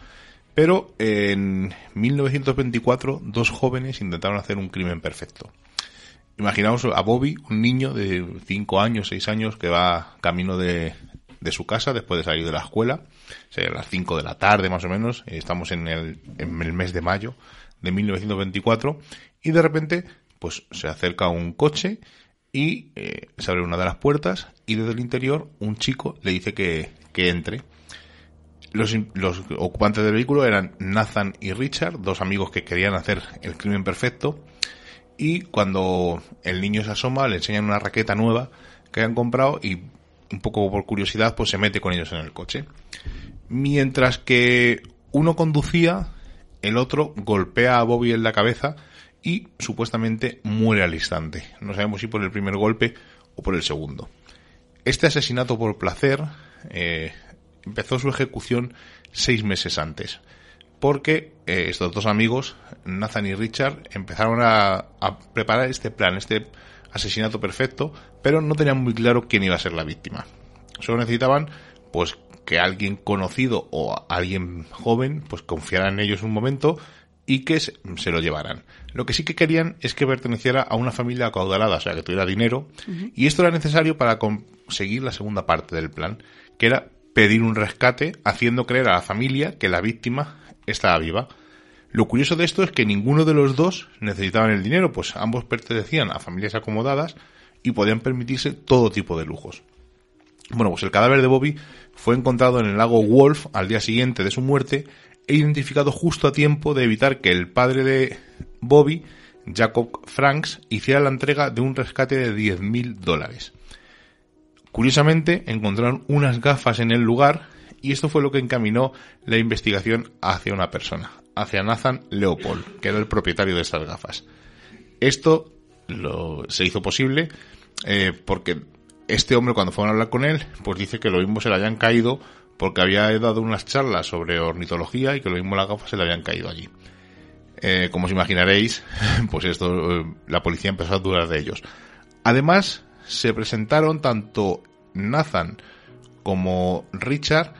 Pero en 1924 dos jóvenes intentaron hacer un crimen perfecto. Imaginaos a Bobby, un niño de 5 años, 6 años, que va camino de, su casa después de salir de la escuela, a las 5 de la tarde más o menos, estamos en el, en el mes de mayo de 1924, y de repente pues se acerca un coche y eh, se abre una de las puertas y desde el interior un chico le dice que, que entre los, los, ocupantes del vehículo eran Nathan y Richard, dos amigos que querían hacer el crimen perfecto. Y cuando el niño se asoma, le enseñan una raqueta nueva que han comprado y un poco por curiosidad, pues se mete con ellos en el coche. Mientras que uno conducía, el otro golpea a Bobby en la cabeza y supuestamente muere al instante. No sabemos si por el primer golpe o por el segundo. Este asesinato por placer eh, empezó su ejecución seis meses antes. porque eh, estos dos amigos, Nathan y Richard, empezaron a, a preparar este plan, este asesinato perfecto, pero no tenían muy claro quién iba a ser la víctima. Solo necesitaban, pues, que alguien conocido o alguien joven, pues, confiara en ellos un momento y que se, se lo llevaran. Lo que sí que querían es que perteneciera a una familia acaudalada, o sea, que tuviera dinero, y esto era necesario para conseguir la segunda parte del plan, que era pedir un rescate haciendo creer a la familia que la víctima estaba viva. Lo curioso de esto es que ninguno de los dos necesitaban el dinero, pues ambos pertenecían a familias acomodadas y podían permitirse todo tipo de lujos. Bueno, pues el cadáver de Bobby fue encontrado en el lago Wolf al día siguiente de su muerte e identificado justo a tiempo de evitar que el padre de Bobby, Jacob Franks, hiciera la entrega de un rescate de 10.000 dólares. Curiosamente, encontraron unas gafas en el lugar y esto fue lo que encaminó la investigación hacia una persona, hacia Nathan Leopold, que era el propietario de estas gafas. Esto se hizo posible eh, porque este hombre cuando fueron a hablar con él, pues dice que lo mismo se le habían caído porque había dado unas charlas sobre ornitología y que lo mismo las gafas se le habían caído allí. Eh, como os imaginaréis, pues esto, eh, la policía empezó a dudar de ellos. Además, se presentaron tanto Nathan como Richard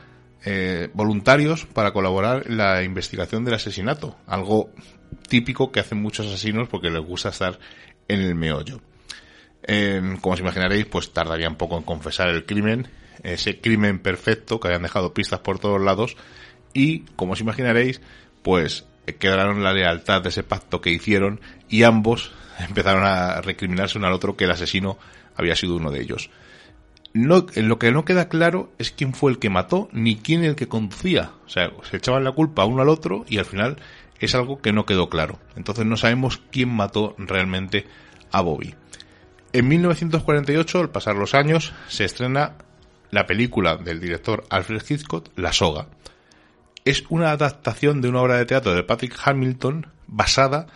eh, voluntarios para colaborar en la investigación del asesinato, algo típico que hacen muchos asesinos porque les gusta estar en el meollo. Eh, como os imaginaréis, pues tardaría un poco en confesar el crimen, ese crimen perfecto que habían dejado pistas por todos lados y, como os imaginaréis, pues quedaron la lealtad de ese pacto que hicieron y ambos empezaron a recriminarse uno al otro que el asesino había sido uno de ellos. No, lo que no queda claro es quién fue el que mató ni quién el que conducía. O sea, se echaban la culpa uno al otro y al final es algo que no quedó claro. Entonces no sabemos quién mató realmente a Bobby. En 1948, al pasar los años, se estrena la película del director Alfred Hitchcock, La Soga. Es una adaptación de una obra de teatro de Patrick Hamilton basada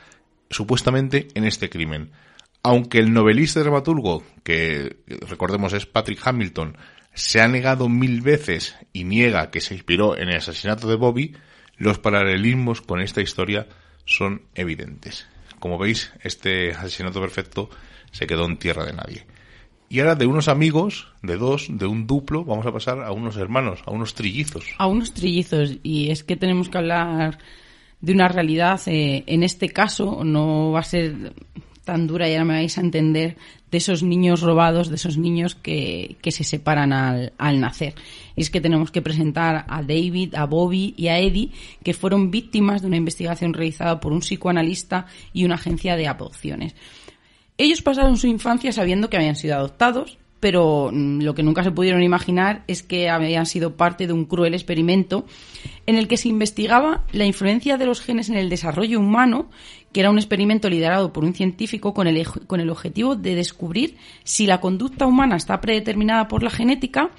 supuestamente en este crimen. Aunque el novelista dramaturgo, que recordemos es Patrick Hamilton, se ha negado mil veces y niega que se inspiró en el asesinato de Bobby, los paralelismos con esta historia son evidentes. Como veis, este asesinato perfecto se quedó en tierra de nadie. Y ahora de unos amigos, de dos, de un duplo, vamos a pasar a unos hermanos, a unos trillizos. A unos trillizos. Y es que tenemos que hablar de una realidad. Eh, en este caso no va a ser tan dura, y ahora me vais a entender, de esos niños robados, de esos niños que, que se separan al, al, nacer. Y es que tenemos que presentar a David, a Bobby y a Eddie, que fueron víctimas de una investigación realizada por un psicoanalista y una agencia de adopciones. Ellos pasaron su infancia sabiendo que habían sido adoptados, pero lo que nunca se pudieron imaginar es que habían sido parte de un cruel experimento en el que se investigaba la influencia de los genes en el desarrollo humano, que era un experimento liderado por un científico con el, con el objetivo de descubrir si la conducta humana está predeterminada por la genética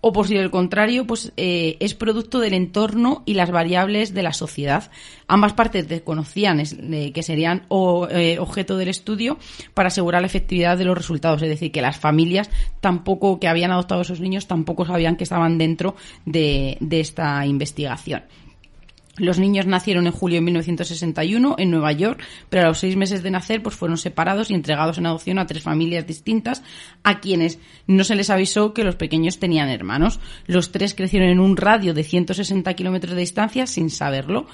o por si el contrario pues eh, es producto del entorno y las variables de la sociedad. Ambas partes desconocían eh, que serían eh, objeto del estudio para asegurar la efectividad de los resultados, es decir, que las familias tampoco que habían adoptado a esos niños tampoco sabían que estaban dentro de, de esta investigación. Los niños nacieron en julio de 1961 en Nueva York, pero a los seis meses de nacer pues fueron separados y entregados en adopción a tres familias distintas, a quienes no se les avisó que los pequeños tenían hermanos. Los tres crecieron en un radio de 160 kilómetros de distancia sin saberlo.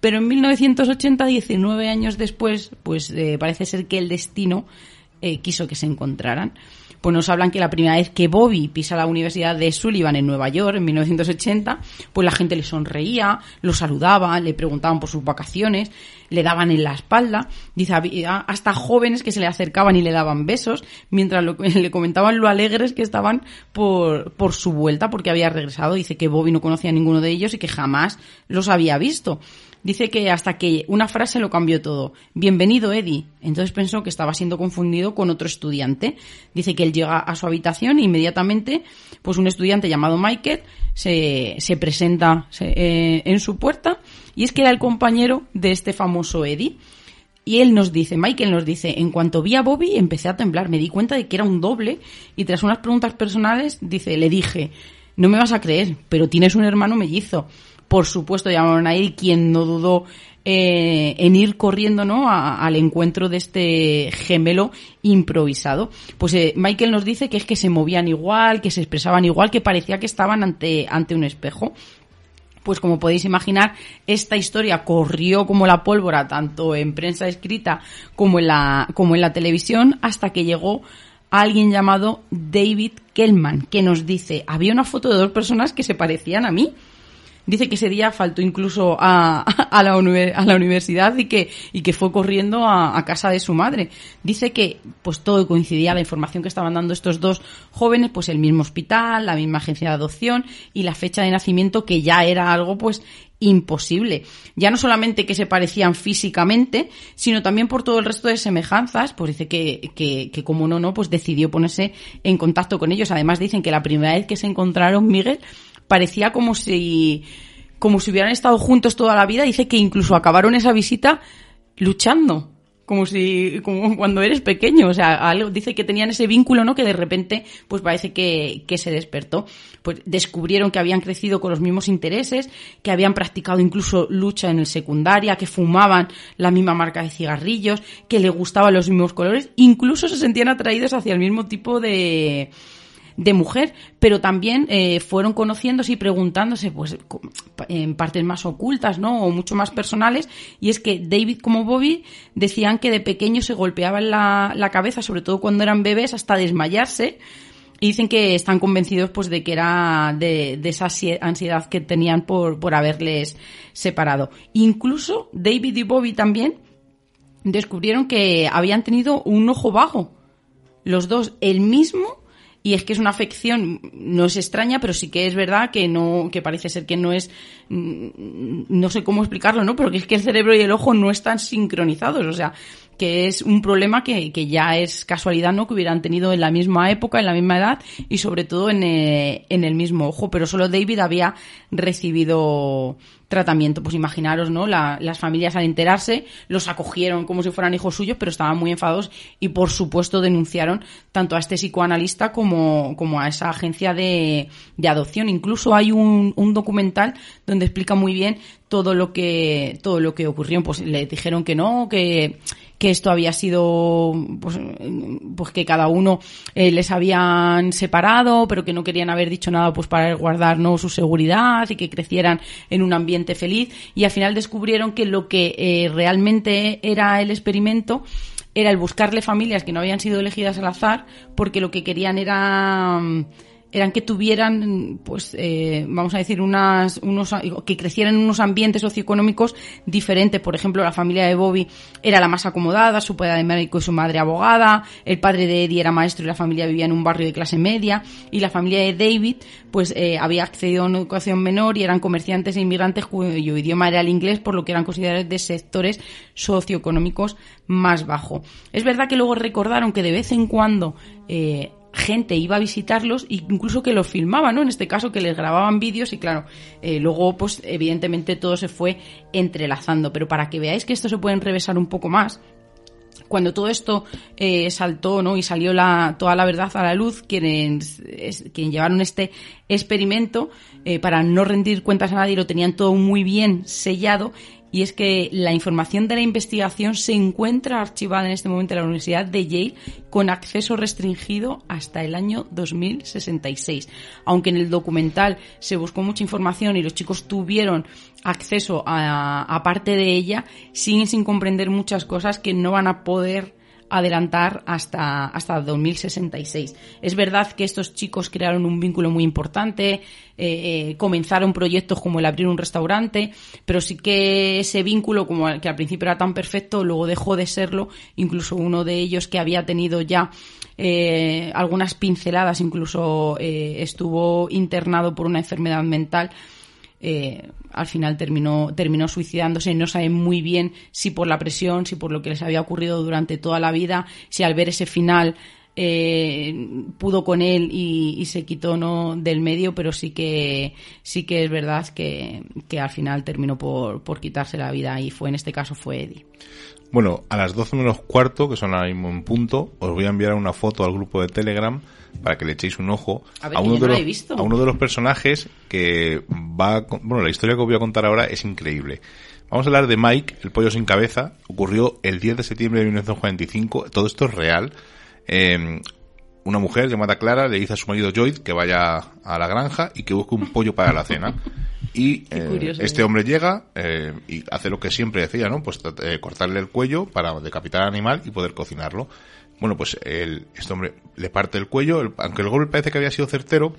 Pero en 1980, 19 años después, pues eh, parece ser que el destino eh, quiso que se encontraran pues nos hablan que la primera vez que Bobby pisa la Universidad de Sullivan en Nueva York, en 1980, pues la gente le sonreía, lo saludaba, le preguntaban por sus vacaciones, le daban en la espalda, dice, hasta jóvenes que se le acercaban y le daban besos, mientras le comentaban lo alegres que estaban por, por su vuelta, porque había regresado. Dice que Bobby no conocía a ninguno de ellos y que jamás los había visto. Dice que hasta que una frase lo cambió todo. Bienvenido, Eddie. Entonces pensó que estaba siendo confundido con otro estudiante. Dice que él llega a su habitación e inmediatamente, pues un estudiante llamado Michael se, se presenta eh, en su puerta y es que era el compañero de este famoso Eddie. Y él nos dice, Michael nos dice, en cuanto vi a Bobby empecé a temblar, me di cuenta de que era un doble y tras unas preguntas personales, dice, le dije, no me vas a creer, pero tienes un hermano mellizo por supuesto llamaron a quien no dudó eh, en ir corriendo ¿no? al encuentro de este gemelo improvisado. Pues eh, Michael nos dice que es que se movían igual, que se expresaban igual, que parecía que estaban ante, ante un espejo. Pues como podéis imaginar, esta historia corrió como la pólvora, tanto en prensa escrita como en la, como en la televisión, hasta que llegó alguien llamado David Kellman, que nos dice, había una foto de dos personas que se parecían a mí. Dice que ese día faltó incluso a, a, la, universidad y que, y que fue corriendo a, a, casa de su madre. Dice que pues todo coincidía, la información que estaban dando estos dos jóvenes, pues el mismo hospital, la misma agencia de adopción y la fecha de nacimiento que ya era algo pues imposible. Ya no solamente que se parecían físicamente, sino también por todo el resto de semejanzas, pues dice que, que, que como no, no, pues decidió ponerse en contacto con ellos. Además dicen que la primera vez que se encontraron, Miguel, parecía como si, como si hubieran estado juntos toda la vida. Dice que incluso acabaron esa visita luchando como si como cuando eres pequeño. O sea algo, dice que tenían ese vínculo no que de repente pues parece que, que se despertó. Pues descubrieron que habían crecido con los mismos intereses que habían practicado incluso lucha en el secundaria que fumaban la misma marca de cigarrillos que le gustaban los mismos colores. Incluso se sentían atraídos hacia el mismo tipo de de mujer, pero también eh, fueron conociéndose y preguntándose, pues, en partes más ocultas, ¿no? O mucho más personales, y es que David como Bobby decían que de pequeño se golpeaban la, la cabeza, sobre todo cuando eran bebés, hasta desmayarse, y dicen que están convencidos pues de que era de, de, esa ansiedad que tenían por, por haberles separado. Incluso David y Bobby también descubrieron que habían tenido un ojo bajo. Los dos, el mismo, y es que es una afección, no es extraña, pero sí que es verdad que no, que parece ser que no es, mm, no sé cómo explicarlo, ¿no? Porque es que el cerebro y el ojo no están sincronizados, o sea, que es un problema que, que ya es casualidad, ¿no? Que hubieran tenido en la misma época, en la misma edad y sobre todo en, eh, en el mismo ojo, pero solo David había recibido tratamiento. Pues imaginaros, ¿no? La, las familias al enterarse los acogieron como si fueran hijos suyos, pero estaban muy enfadados y por supuesto denunciaron tanto a este psicoanalista como, como a esa agencia de, de adopción. Incluso hay un, un documental donde explica muy bien todo lo que, todo lo que ocurrió. Pues le dijeron que no, que, que esto había sido, pues, pues que cada uno eh, les habían separado, pero que no querían haber dicho nada pues para guardar ¿no? su seguridad y que crecieran en un ambiente feliz. Y al final descubrieron que lo que eh, realmente era el experimento era el buscarle familias que no habían sido elegidas al azar, porque lo que querían era eran que tuvieran, pues, eh, vamos a decir, unas, unos, que crecieran en unos ambientes socioeconómicos diferentes. Por ejemplo, la familia de Bobby era la más acomodada, su padre médico y su madre abogada, el padre de Eddie era maestro y la familia vivía en un barrio de clase media, y la familia de David, pues, eh, había accedido a una educación menor y eran comerciantes e inmigrantes cuyo idioma era el inglés, por lo que eran considerados de sectores socioeconómicos más bajo. Es verdad que luego recordaron que de vez en cuando eh, gente iba a visitarlos incluso que los filmaban, ¿no? En este caso que les grababan vídeos y claro, eh, luego pues evidentemente todo se fue entrelazando, pero para que veáis que esto se puede enrevesar un poco más, cuando todo esto eh, saltó ¿no? y salió la, toda la verdad a la luz, quienes, quienes llevaron este experimento, eh, para no rendir cuentas a nadie, lo tenían todo muy bien sellado y es que la información de la investigación se encuentra archivada en este momento en la Universidad de Yale con acceso restringido hasta el año 2066. Aunque en el documental se buscó mucha información y los chicos tuvieron acceso a, parte de ella, siguen sin comprender muchas cosas que no van a poder adelantar hasta, hasta 2066. Es verdad que estos chicos crearon un vínculo muy importante, eh, eh, comenzaron proyectos como el abrir un restaurante, pero sí que ese vínculo, como que al principio era tan perfecto, luego dejó de serlo, incluso uno de ellos que había tenido ya eh, algunas pinceladas, incluso estuvo internado por una enfermedad mental, eh, al final terminó, terminó suicidándose. No saben muy bien si por la presión, si por lo que les había ocurrido durante toda la vida, si al ver ese final eh, pudo con él y, se quitó no del medio, pero sí que sí que es verdad que, que al final terminó por, por quitarse la vida y fue en este caso fue Eddie. Bueno, a las 12 menos cuarto, que son ahora mismo en punto, os voy a enviar una foto al grupo de Telegram para que le echéis un ojo A ver, uno no de los, he visto. a uno de los personajes que va, a con- bueno, la historia que os voy a contar ahora es increíble. Vamos a hablar de Mike, el pollo sin cabeza. Ocurrió el 10 de septiembre de 1945. Todo esto es real. Eh, una mujer llamada Clara le dice a su marido Lloyd que vaya a la granja y que busque un pollo para la cena. Y eh, curioso, este ¿eh? hombre llega eh, y hace lo que siempre decía, ¿no? Pues eh, cortarle el cuello para decapitar al animal y poder cocinarlo. Bueno, pues el, este hombre le parte el cuello, el- aunque el golpe parece que había sido certero,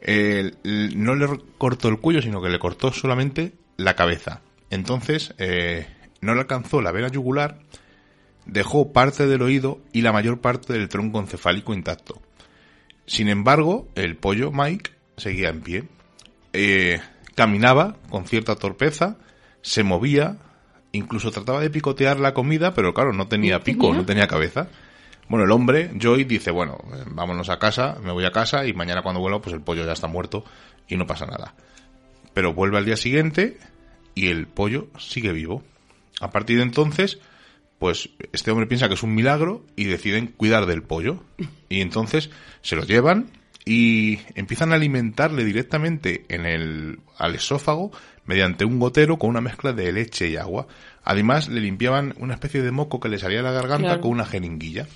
el- no le cortó el cuello, sino que le cortó solamente la cabeza. Entonces, eh, no le alcanzó la vena yugular, dejó parte del oído y la mayor parte del tronco encefálico intacto. Sin embargo, el pollo Mike seguía en pie. Eh, caminaba con cierta torpeza, se movía, incluso trataba de picotear la comida, pero claro, no tenía ¿No pico, no tenía cabeza. Bueno, el hombre, Joy, dice, bueno, eh, vámonos a casa, me voy a casa y mañana cuando vuelva, pues el pollo ya está muerto y no pasa nada. Pero vuelve al día siguiente y el pollo sigue vivo. A partir de entonces, pues este hombre piensa que es un milagro y deciden cuidar del pollo. Y entonces se lo llevan y empiezan a alimentarle directamente en el, al esófago mediante un gotero con una mezcla de leche y agua. Además, le limpiaban una especie de moco que le salía de la garganta Claro. con una jeringuilla.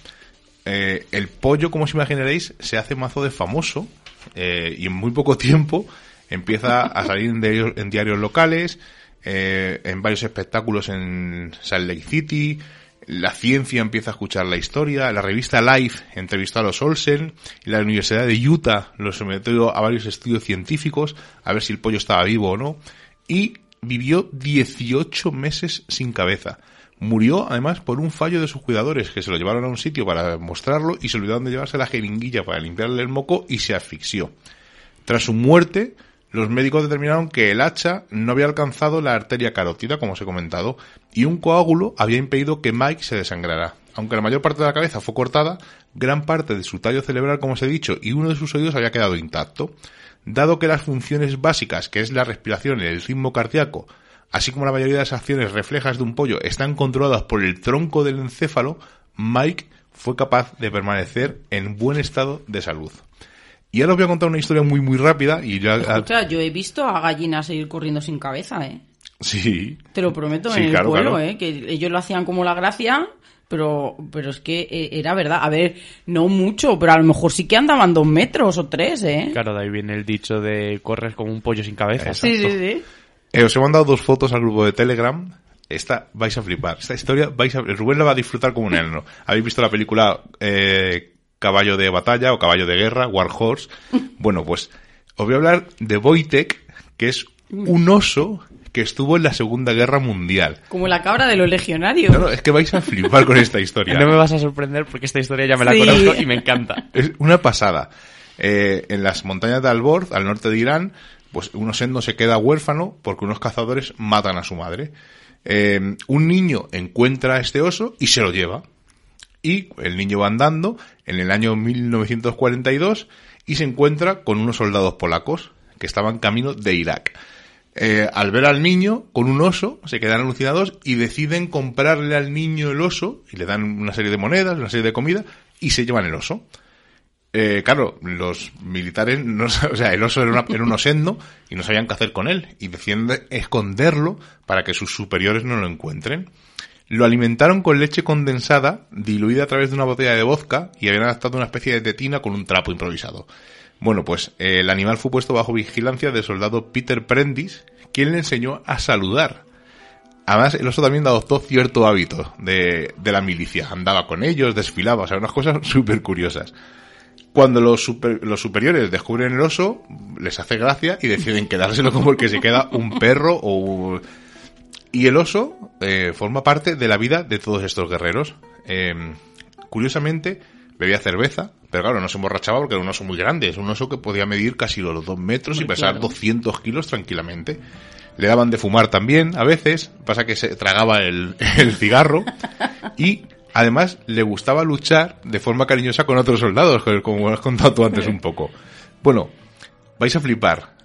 Eh, el pollo, como os imaginaréis, se hace mazo de famoso eh, y en muy poco tiempo empieza a salir en diarios, locales, eh, en varios espectáculos en Salt Lake City, la ciencia empieza a escuchar la historia, la revista Life entrevistó a los Olsen, y la Universidad de Utah los sometió a varios estudios científicos a ver si el pollo estaba vivo o no, y vivió 18 meses sin cabeza. Murió además por un fallo de sus cuidadores que se lo llevaron a un sitio para mostrarlo y se olvidaron de llevarse la jeringuilla para limpiarle el moco y se asfixió. Tras su muerte, los médicos determinaron que el hacha no había alcanzado la arteria carótida, como os he comentado, y un coágulo había impedido que Mike se desangrara. Aunque la mayor parte de la cabeza fue cortada, gran parte de su tallo cerebral, como os he dicho, y uno de sus oídos había quedado intacto. Dado que las funciones básicas, que es la respiración y el ritmo cardíaco, así como la mayoría de las acciones reflejas de un pollo, están controladas por el tronco del encéfalo, Mike fue capaz de permanecer en buen estado de salud. Y ahora os voy a contar una historia muy muy rápida y ya Escucha, yo he visto a gallinas ir corriendo sin cabeza, ¿eh? sí. Te lo prometo Sí, en el pueblo, claro. ¿eh? Que ellos lo hacían como la gracia, pero, pero es que eh, era verdad. A ver, no mucho, pero a lo mejor sí que andaban dos metros o tres, ¿eh? Claro, de ahí viene el dicho de corres como un pollo sin cabeza. Sí, sí, sí. Eh, os he mandado dos fotos al grupo de Telegram. Esta vais a flipar. Esta historia vais a Rubén la va a disfrutar como un enano. Habéis visto la película eh, Caballo de batalla o Caballo de guerra, War Horse. Bueno, pues os voy a hablar de Wojtek, que es un oso que estuvo en la Segunda Guerra Mundial. Como la cabra de los legionarios. No, no, es que vais a flipar con esta historia. No me vas a sorprender porque esta historia ya me la Sí. conozco y me encanta. Es una pasada. Eh, en las montañas de Alborz, al norte de Irán, pues un osendo se queda huérfano porque unos cazadores matan a su madre. Eh, un niño encuentra a este oso y se lo lleva. Y el niño va andando en el año 1942 y se encuentra con unos soldados polacos que estaban camino de Irak. Eh, al ver al niño con un oso, se quedan alucinados y deciden comprarle al niño el oso y le dan una serie de monedas, una serie de comida y se llevan el oso. Eh, claro, los militares, no, o sea, el oso era, una- era un osendo y no sabían qué hacer con él y deciden de- esconderlo para que sus superiores no lo encuentren. Lo alimentaron con leche condensada, diluida a través de una botella de vodka y habían adaptado una especie de tetina con un trapo improvisado. Bueno, pues eh, el animal fue puesto bajo vigilancia del soldado Peter Prentice, quien le enseñó a saludar. Además, el oso también adoptó cierto hábito de, de la milicia. Andaba con ellos, desfilaba, o sea, unas cosas súper curiosas. Cuando los, super- los superiores descubren el oso, les hace gracia y deciden quedárselo como el que se queda un perro o... un- Y el oso eh, forma parte de la vida de todos estos guerreros. Eh, curiosamente, bebía cerveza, pero claro, no se emborrachaba porque era un oso muy grande. Es un oso que podía medir casi los dos metros y pesar claro. 200 kilos tranquilamente. Le daban de fumar también, a veces. Pasa que se tragaba el, el cigarro. Y además le gustaba luchar de forma cariñosa con otros soldados, como has contado tú antes un poco. Bueno, vais a flipar.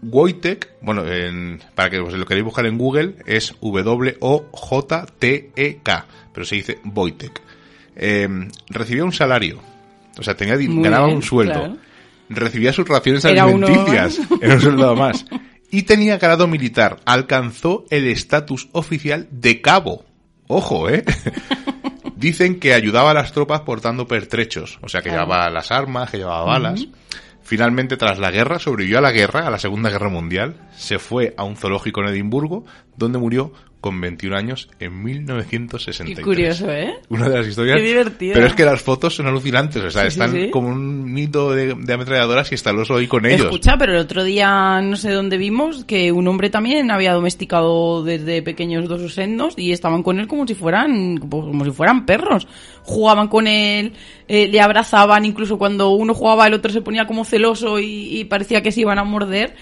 Wojtek, bueno, en- para que os lo queréis buscar en Google, es W-O-J-T-E-K, pero se dice Wojtek. Eh, recibió un salario, O sea, tenía, Muy ganaba bien, un sueldo. claro. Recibía sus raciones Era alimenticias. más. Era un soldado más. Y tenía grado militar. Alcanzó el estatus oficial de cabo. Ojo, ¿eh? Dicen que ayudaba a las tropas portando pertrechos. O sea, que Claro. llevaba las armas, que llevaba balas. Finalmente, tras la guerra, sobrevivió a la guerra, a la Segunda Guerra Mundial. Se fue a un zoológico en Edimburgo, donde murió con 21 años en 1963. Qué curioso, ¿eh? Una de las historias. Qué divertido. Pero es que las fotos son alucinantes. O sea, Sí, sí, están sí. como un mito de, de ametralladoras y está el oso ahí con ellos. Escucha, pero el otro día no sé dónde vimos que un hombre también había domesticado desde pequeños dos sendos y estaban con él como si fueran pues, como si fueran perros. Jugaban con él, eh, le abrazaban, incluso cuando uno jugaba el otro se ponía como celoso y, y parecía que se iban a morder.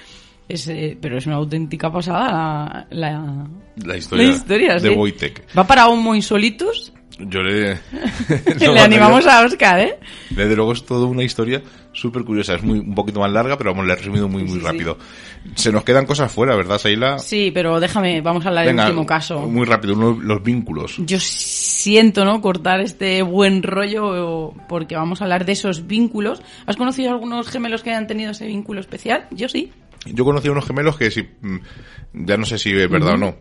Es, eh, pero es una auténtica pasada la, la, La historia, la historia, de sí. Wojtek. Va para Homo Insolitus. Yo le... Le animamos a Oscar, ¿eh? Desde luego es toda una historia súper curiosa. Es muy un poquito más larga, pero vamos, le he resumido muy, muy Sí, sí. rápido. Se nos quedan cosas fuera, ¿verdad, Saila? Sí, pero déjame, vamos a hablar del último caso. muy rápido, uno- los vínculos. Yo siento, ¿no? Cortar este buen rollo porque vamos a hablar de esos vínculos. ¿Has conocido algunos gemelos que hayan tenido ese vínculo especial? Yo sí. Yo conocí a unos gemelos que si, mm, ya no sé si es verdad o no.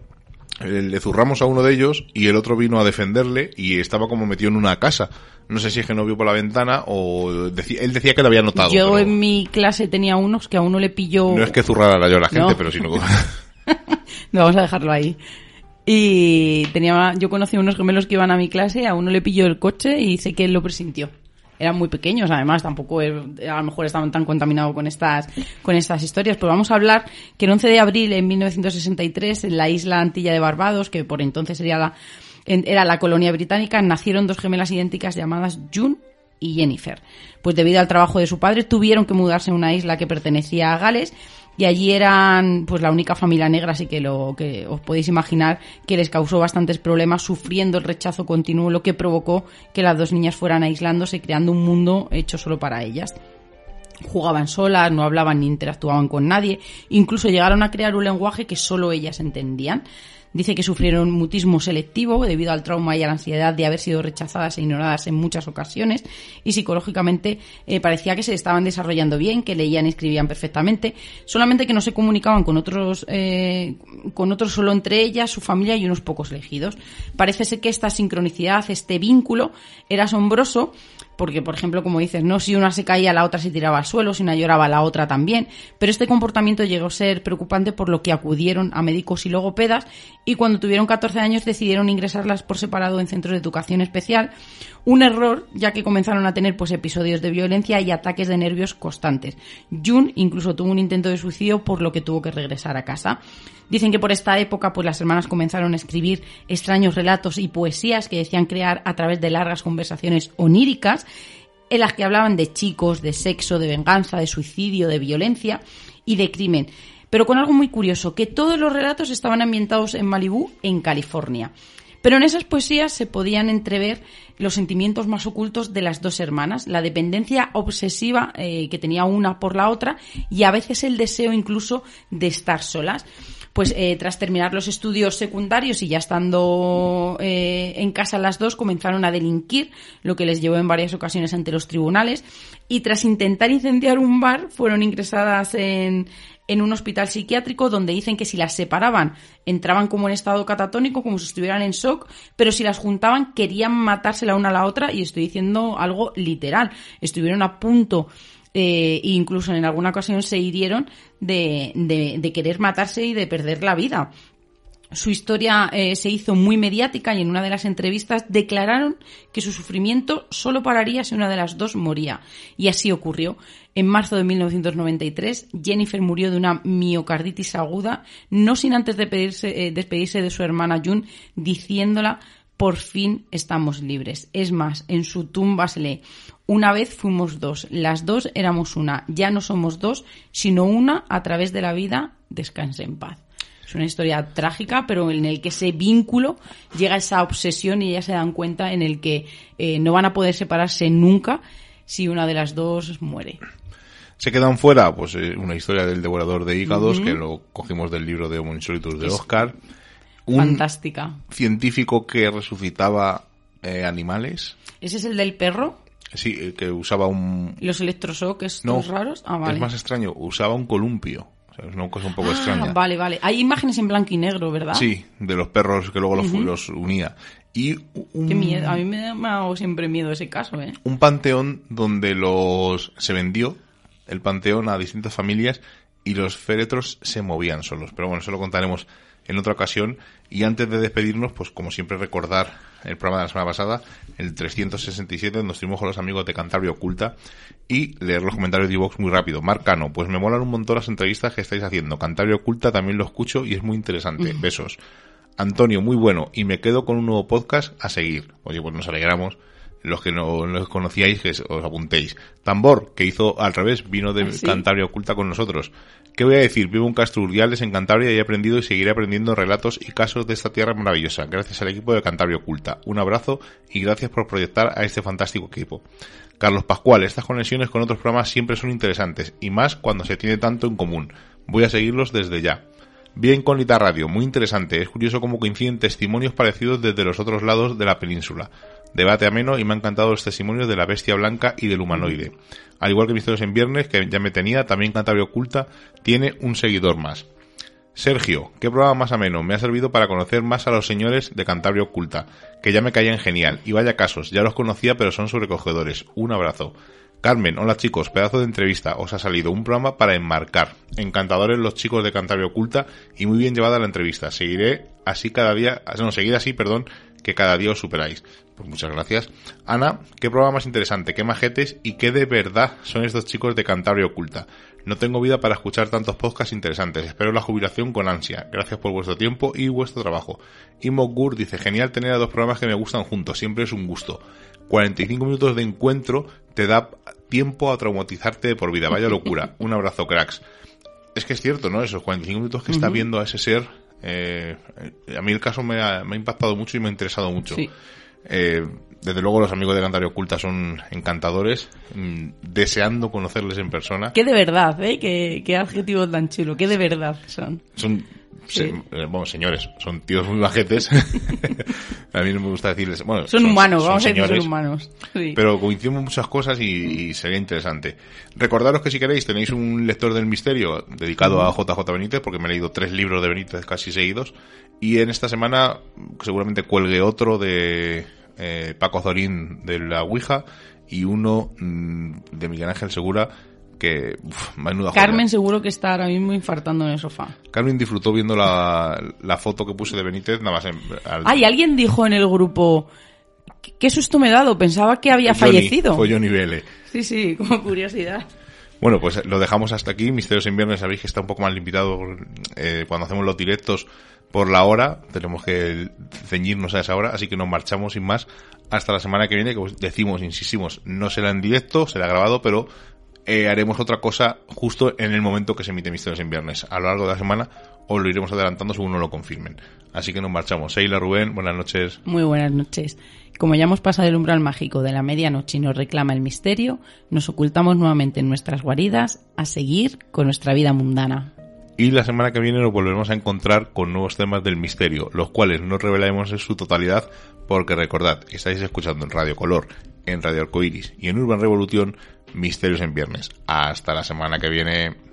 Eh, Le zurramos a uno de ellos y el otro vino a defenderle y estaba como metido en una casa. No sé si es que no vio por la ventana o decía- él decía que lo había notado. Yo pero en mi clase tenía unos que a uno le pilló... No es que zurrara yo a la gente, No. pero sino No, vamos a dejarlo ahí. Y tenía, yo conocí unos gemelos que iban a mi clase, a uno le pilló el coche y sé que él lo presintió. Eran muy pequeños, además, tampoco a lo mejor estaban tan contaminados con estas, con estas historias. Pero vamos a hablar que el 11 de abril en 1963, en la isla Antilla de Barbados, que por entonces sería la, era la colonia británica, nacieron dos gemelas idénticas llamadas June y Jennifer. Pues debido al trabajo de su padre tuvieron que mudarse a una isla que pertenecía a Gales y allí eran pues la única familia negra, así que lo que os podéis imaginar que les causó bastantes problemas sufriendo el rechazo continuo, lo que provocó que las dos niñas fueran aislándose, creando un mundo hecho solo para ellas jugaban solas, no hablaban ni interactuaban con nadie, incluso llegaron a crear un lenguaje que solo ellas entendían. Dice que sufrieron mutismo selectivo debido al trauma y a la ansiedad de haber sido rechazadas e ignoradas en muchas ocasiones y psicológicamente eh, parecía que se estaban desarrollando bien, que leían y escribían perfectamente, solamente que no se comunicaban con otros, eh, con otros solo entre ellas, su familia y unos pocos elegidos. Parece ser que esta sincronicidad, este vínculo, era asombroso porque, por ejemplo, como dices, no si una se caía, la otra se tiraba al suelo, si una lloraba, la otra también. Pero este comportamiento llegó a ser preocupante por lo que acudieron a médicos y logopedas y cuando tuvieron 14 años decidieron ingresarlas por separado en centros de educación especial. Un error, ya que comenzaron a tener pues episodios de violencia y ataques de nervios constantes. Jun incluso tuvo un intento de suicidio por lo que tuvo que regresar a casa. Dicen que por esta época pues las hermanas comenzaron a escribir extraños relatos y poesías que decían crear a través de largas conversaciones oníricas en las que hablaban de chicos, de sexo, de venganza, de suicidio, de violencia y de crimen. Pero con algo muy curioso, que todos los relatos estaban ambientados en Malibú, en California. Pero en esas poesías se podían entrever los sentimientos más ocultos de las dos hermanas, la dependencia obsesiva eh, que tenía una por la otra y a veces el deseo incluso de estar solas. Pues eh, tras terminar los estudios secundarios y ya estando eh, en casa las dos, comenzaron a delinquir, lo que les llevó en varias ocasiones ante los tribunales. Y tras intentar incendiar un bar, fueron ingresadas en, en un hospital psiquiátrico donde dicen que si las separaban entraban como en estado catatónico, como si estuvieran en shock, pero si las juntaban querían matarse la una a la otra y estoy diciendo algo literal. Estuvieron a punto eh, e incluso en alguna ocasión se hirieron de, de, querer matarse y de perder la vida. Su historia eh, se hizo muy mediática y en una de las entrevistas declararon que su sufrimiento solo pararía si una de las dos moría. Y así ocurrió. En marzo de 1993, Jennifer murió de una miocarditis aguda, no sin antes de pedirse, eh, despedirse de su hermana June, diciéndola por fin estamos libres. Es más, en su tumba se lee, una vez fuimos dos, las dos éramos una, ya no somos dos, sino una a través de la vida, descanse en paz. Es una historia trágica, pero en el que ese vínculo llega esa obsesión y ellas se dan cuenta en el que eh, no van a poder separarse nunca si una de las dos muere. Se quedan fuera, pues eh, una historia del devorador de hígados, que lo cogimos del libro de Homo Insolitus de Es Oscar. Un Fantástica. científico que resucitaba eh, animales. ¿Ese es el del perro? Sí, que usaba un... ¿Los electroshock estos No, raros? Ah, vale. es más extraño, usaba un columpio. O sea, es una cosa un poco Ah, extraña. Vale, vale. Hay imágenes en blanco y negro, ¿verdad? Sí, de los perros que luego los, los unía. Y un, Qué miedo. A mí me da me ha dado siempre miedo ese caso, ¿eh? un panteón donde los se vendió el panteón a distintas familias y los féretros se movían solos. Pero bueno, eso lo contaremos en otra ocasión. Y antes de despedirnos, pues como siempre recordar el programa de la semana pasada, el 367, donde estuvimos con los amigos de Cantabria Oculta, y leer los comentarios de Vox muy rápido. Marcano, pues me molan un montón las entrevistas que estáis haciendo. Cantabria Oculta también lo escucho y es muy interesante. Besos. Antonio, muy bueno, y me quedo con un nuevo podcast a seguir. Oye, pues nos alegramos. Los que no los conocíais, que os apuntéis. Tambor, que hizo al revés, vino de ¿Ah, sí? Cantabria Oculta con nosotros. ¿Qué voy a decir? Vivo en Castro Urdiales, en Cantabria, y he aprendido y seguiré aprendiendo relatos y casos de esta tierra maravillosa, gracias al equipo de Cantabria Oculta. Un abrazo y gracias por proyectar a este fantástico equipo. Carlos Pascual, estas conexiones con otros programas siempre son interesantes, y más cuando se tiene tanto en común. Voy a seguirlos desde ya. Bien con Lita Radio, muy interesante. Es curioso cómo coinciden testimonios parecidos desde los otros lados de la península. Debate ameno y me han encantado los testimonios de la bestia blanca y del humanoide. Al igual que Misterios en Viernes, que ya me tenía, también Cantabria Oculta tiene un seguidor más. Sergio, qué programa más ameno. Me ha servido para conocer más a los señores de Cantabria Oculta, que ya me caían genial. Y vaya casos, ya los conocía, pero son sobrecogedores. Un abrazo. Carmen, hola chicos, pedazo de entrevista. Os ha salido un programa para enmarcar. Encantadores los chicos de Cantabria Oculta y muy bien llevada la entrevista. Seguiré así cada día, no, seguir así, perdón, que cada día os superáis. Pues muchas gracias. Ana, qué programa más interesante, qué majetes y qué de verdad son estos chicos de Cantabria Oculta. No tengo vida para escuchar tantos podcasts interesantes. Espero la jubilación con ansia. Gracias por vuestro tiempo y vuestro trabajo. Y Mogur dice, genial tener a dos programas que me gustan juntos. Siempre es un gusto. 45 minutos de encuentro te da tiempo a traumatizarte de por vida. Vaya locura. Un abrazo, cracks. Es que es cierto, ¿no? Esos 45 minutos que está viendo a ese ser. eh, a mí el caso me ha, me ha impactado mucho y me ha interesado mucho. Sí. Eh, desde luego los amigos de Cantario Oculta son encantadores, mm, deseando conocerles en persona. Qué de verdad, ¿eh? Qué, qué adjetivo tan chulo. Qué de verdad son. Son, Sí. se- eh, bueno, señores, son tíos muy majetes. a mí no me gusta decirles, bueno, Son, humanos, son vamos a decir señores, son humanos. Sí. Pero coincidimos muchas cosas y, y sería interesante. Recordaros que si queréis tenéis un lector del misterio dedicado a JJ Benítez, porque me he leído tres libros de Benítez casi seguidos. Y en esta semana seguramente cuelgue otro de eh, Paco Zorín de la Ouija y uno mm, de Miguel Ángel Segura que uf, menuda joya. Carmen seguro que está ahora mismo infartando en el sofá. Carmen disfrutó viendo la, la foto que puse de Benítez nada más en, al- Ay, alguien dijo en el grupo, "¿Qué- susto me he dado, pensaba que había Johnny, fallecido. Fue Johnny Vélez. Sí, sí, como curiosidad. Bueno, pues lo dejamos hasta aquí. Misterios en Viernes, sabéis que está un poco más limitado eh, cuando hacemos los directos por la hora. Tenemos que ceñirnos a esa hora, así que nos marchamos sin más hasta la semana que viene, que os decimos, insistimos, no será en directo, será grabado, pero eh, haremos otra cosa justo en el momento que se emite Misterios en Viernes. A lo largo de la semana os lo iremos adelantando según nos lo confirmen. Así que nos marchamos. Seila, Rubén, buenas noches. Muy buenas noches. Como ya hemos pasado el umbral mágico de la medianoche y nos reclama el misterio, nos ocultamos nuevamente en nuestras guaridas a seguir con nuestra vida mundana. Y la semana que viene nos volveremos a encontrar con nuevos temas del misterio, los cuales no revelaremos en su totalidad, porque recordad, estáis escuchando en Radio Color, en Radio Arcoiris y en Urban Revolución, Misterios en Viernes. Hasta la semana que viene.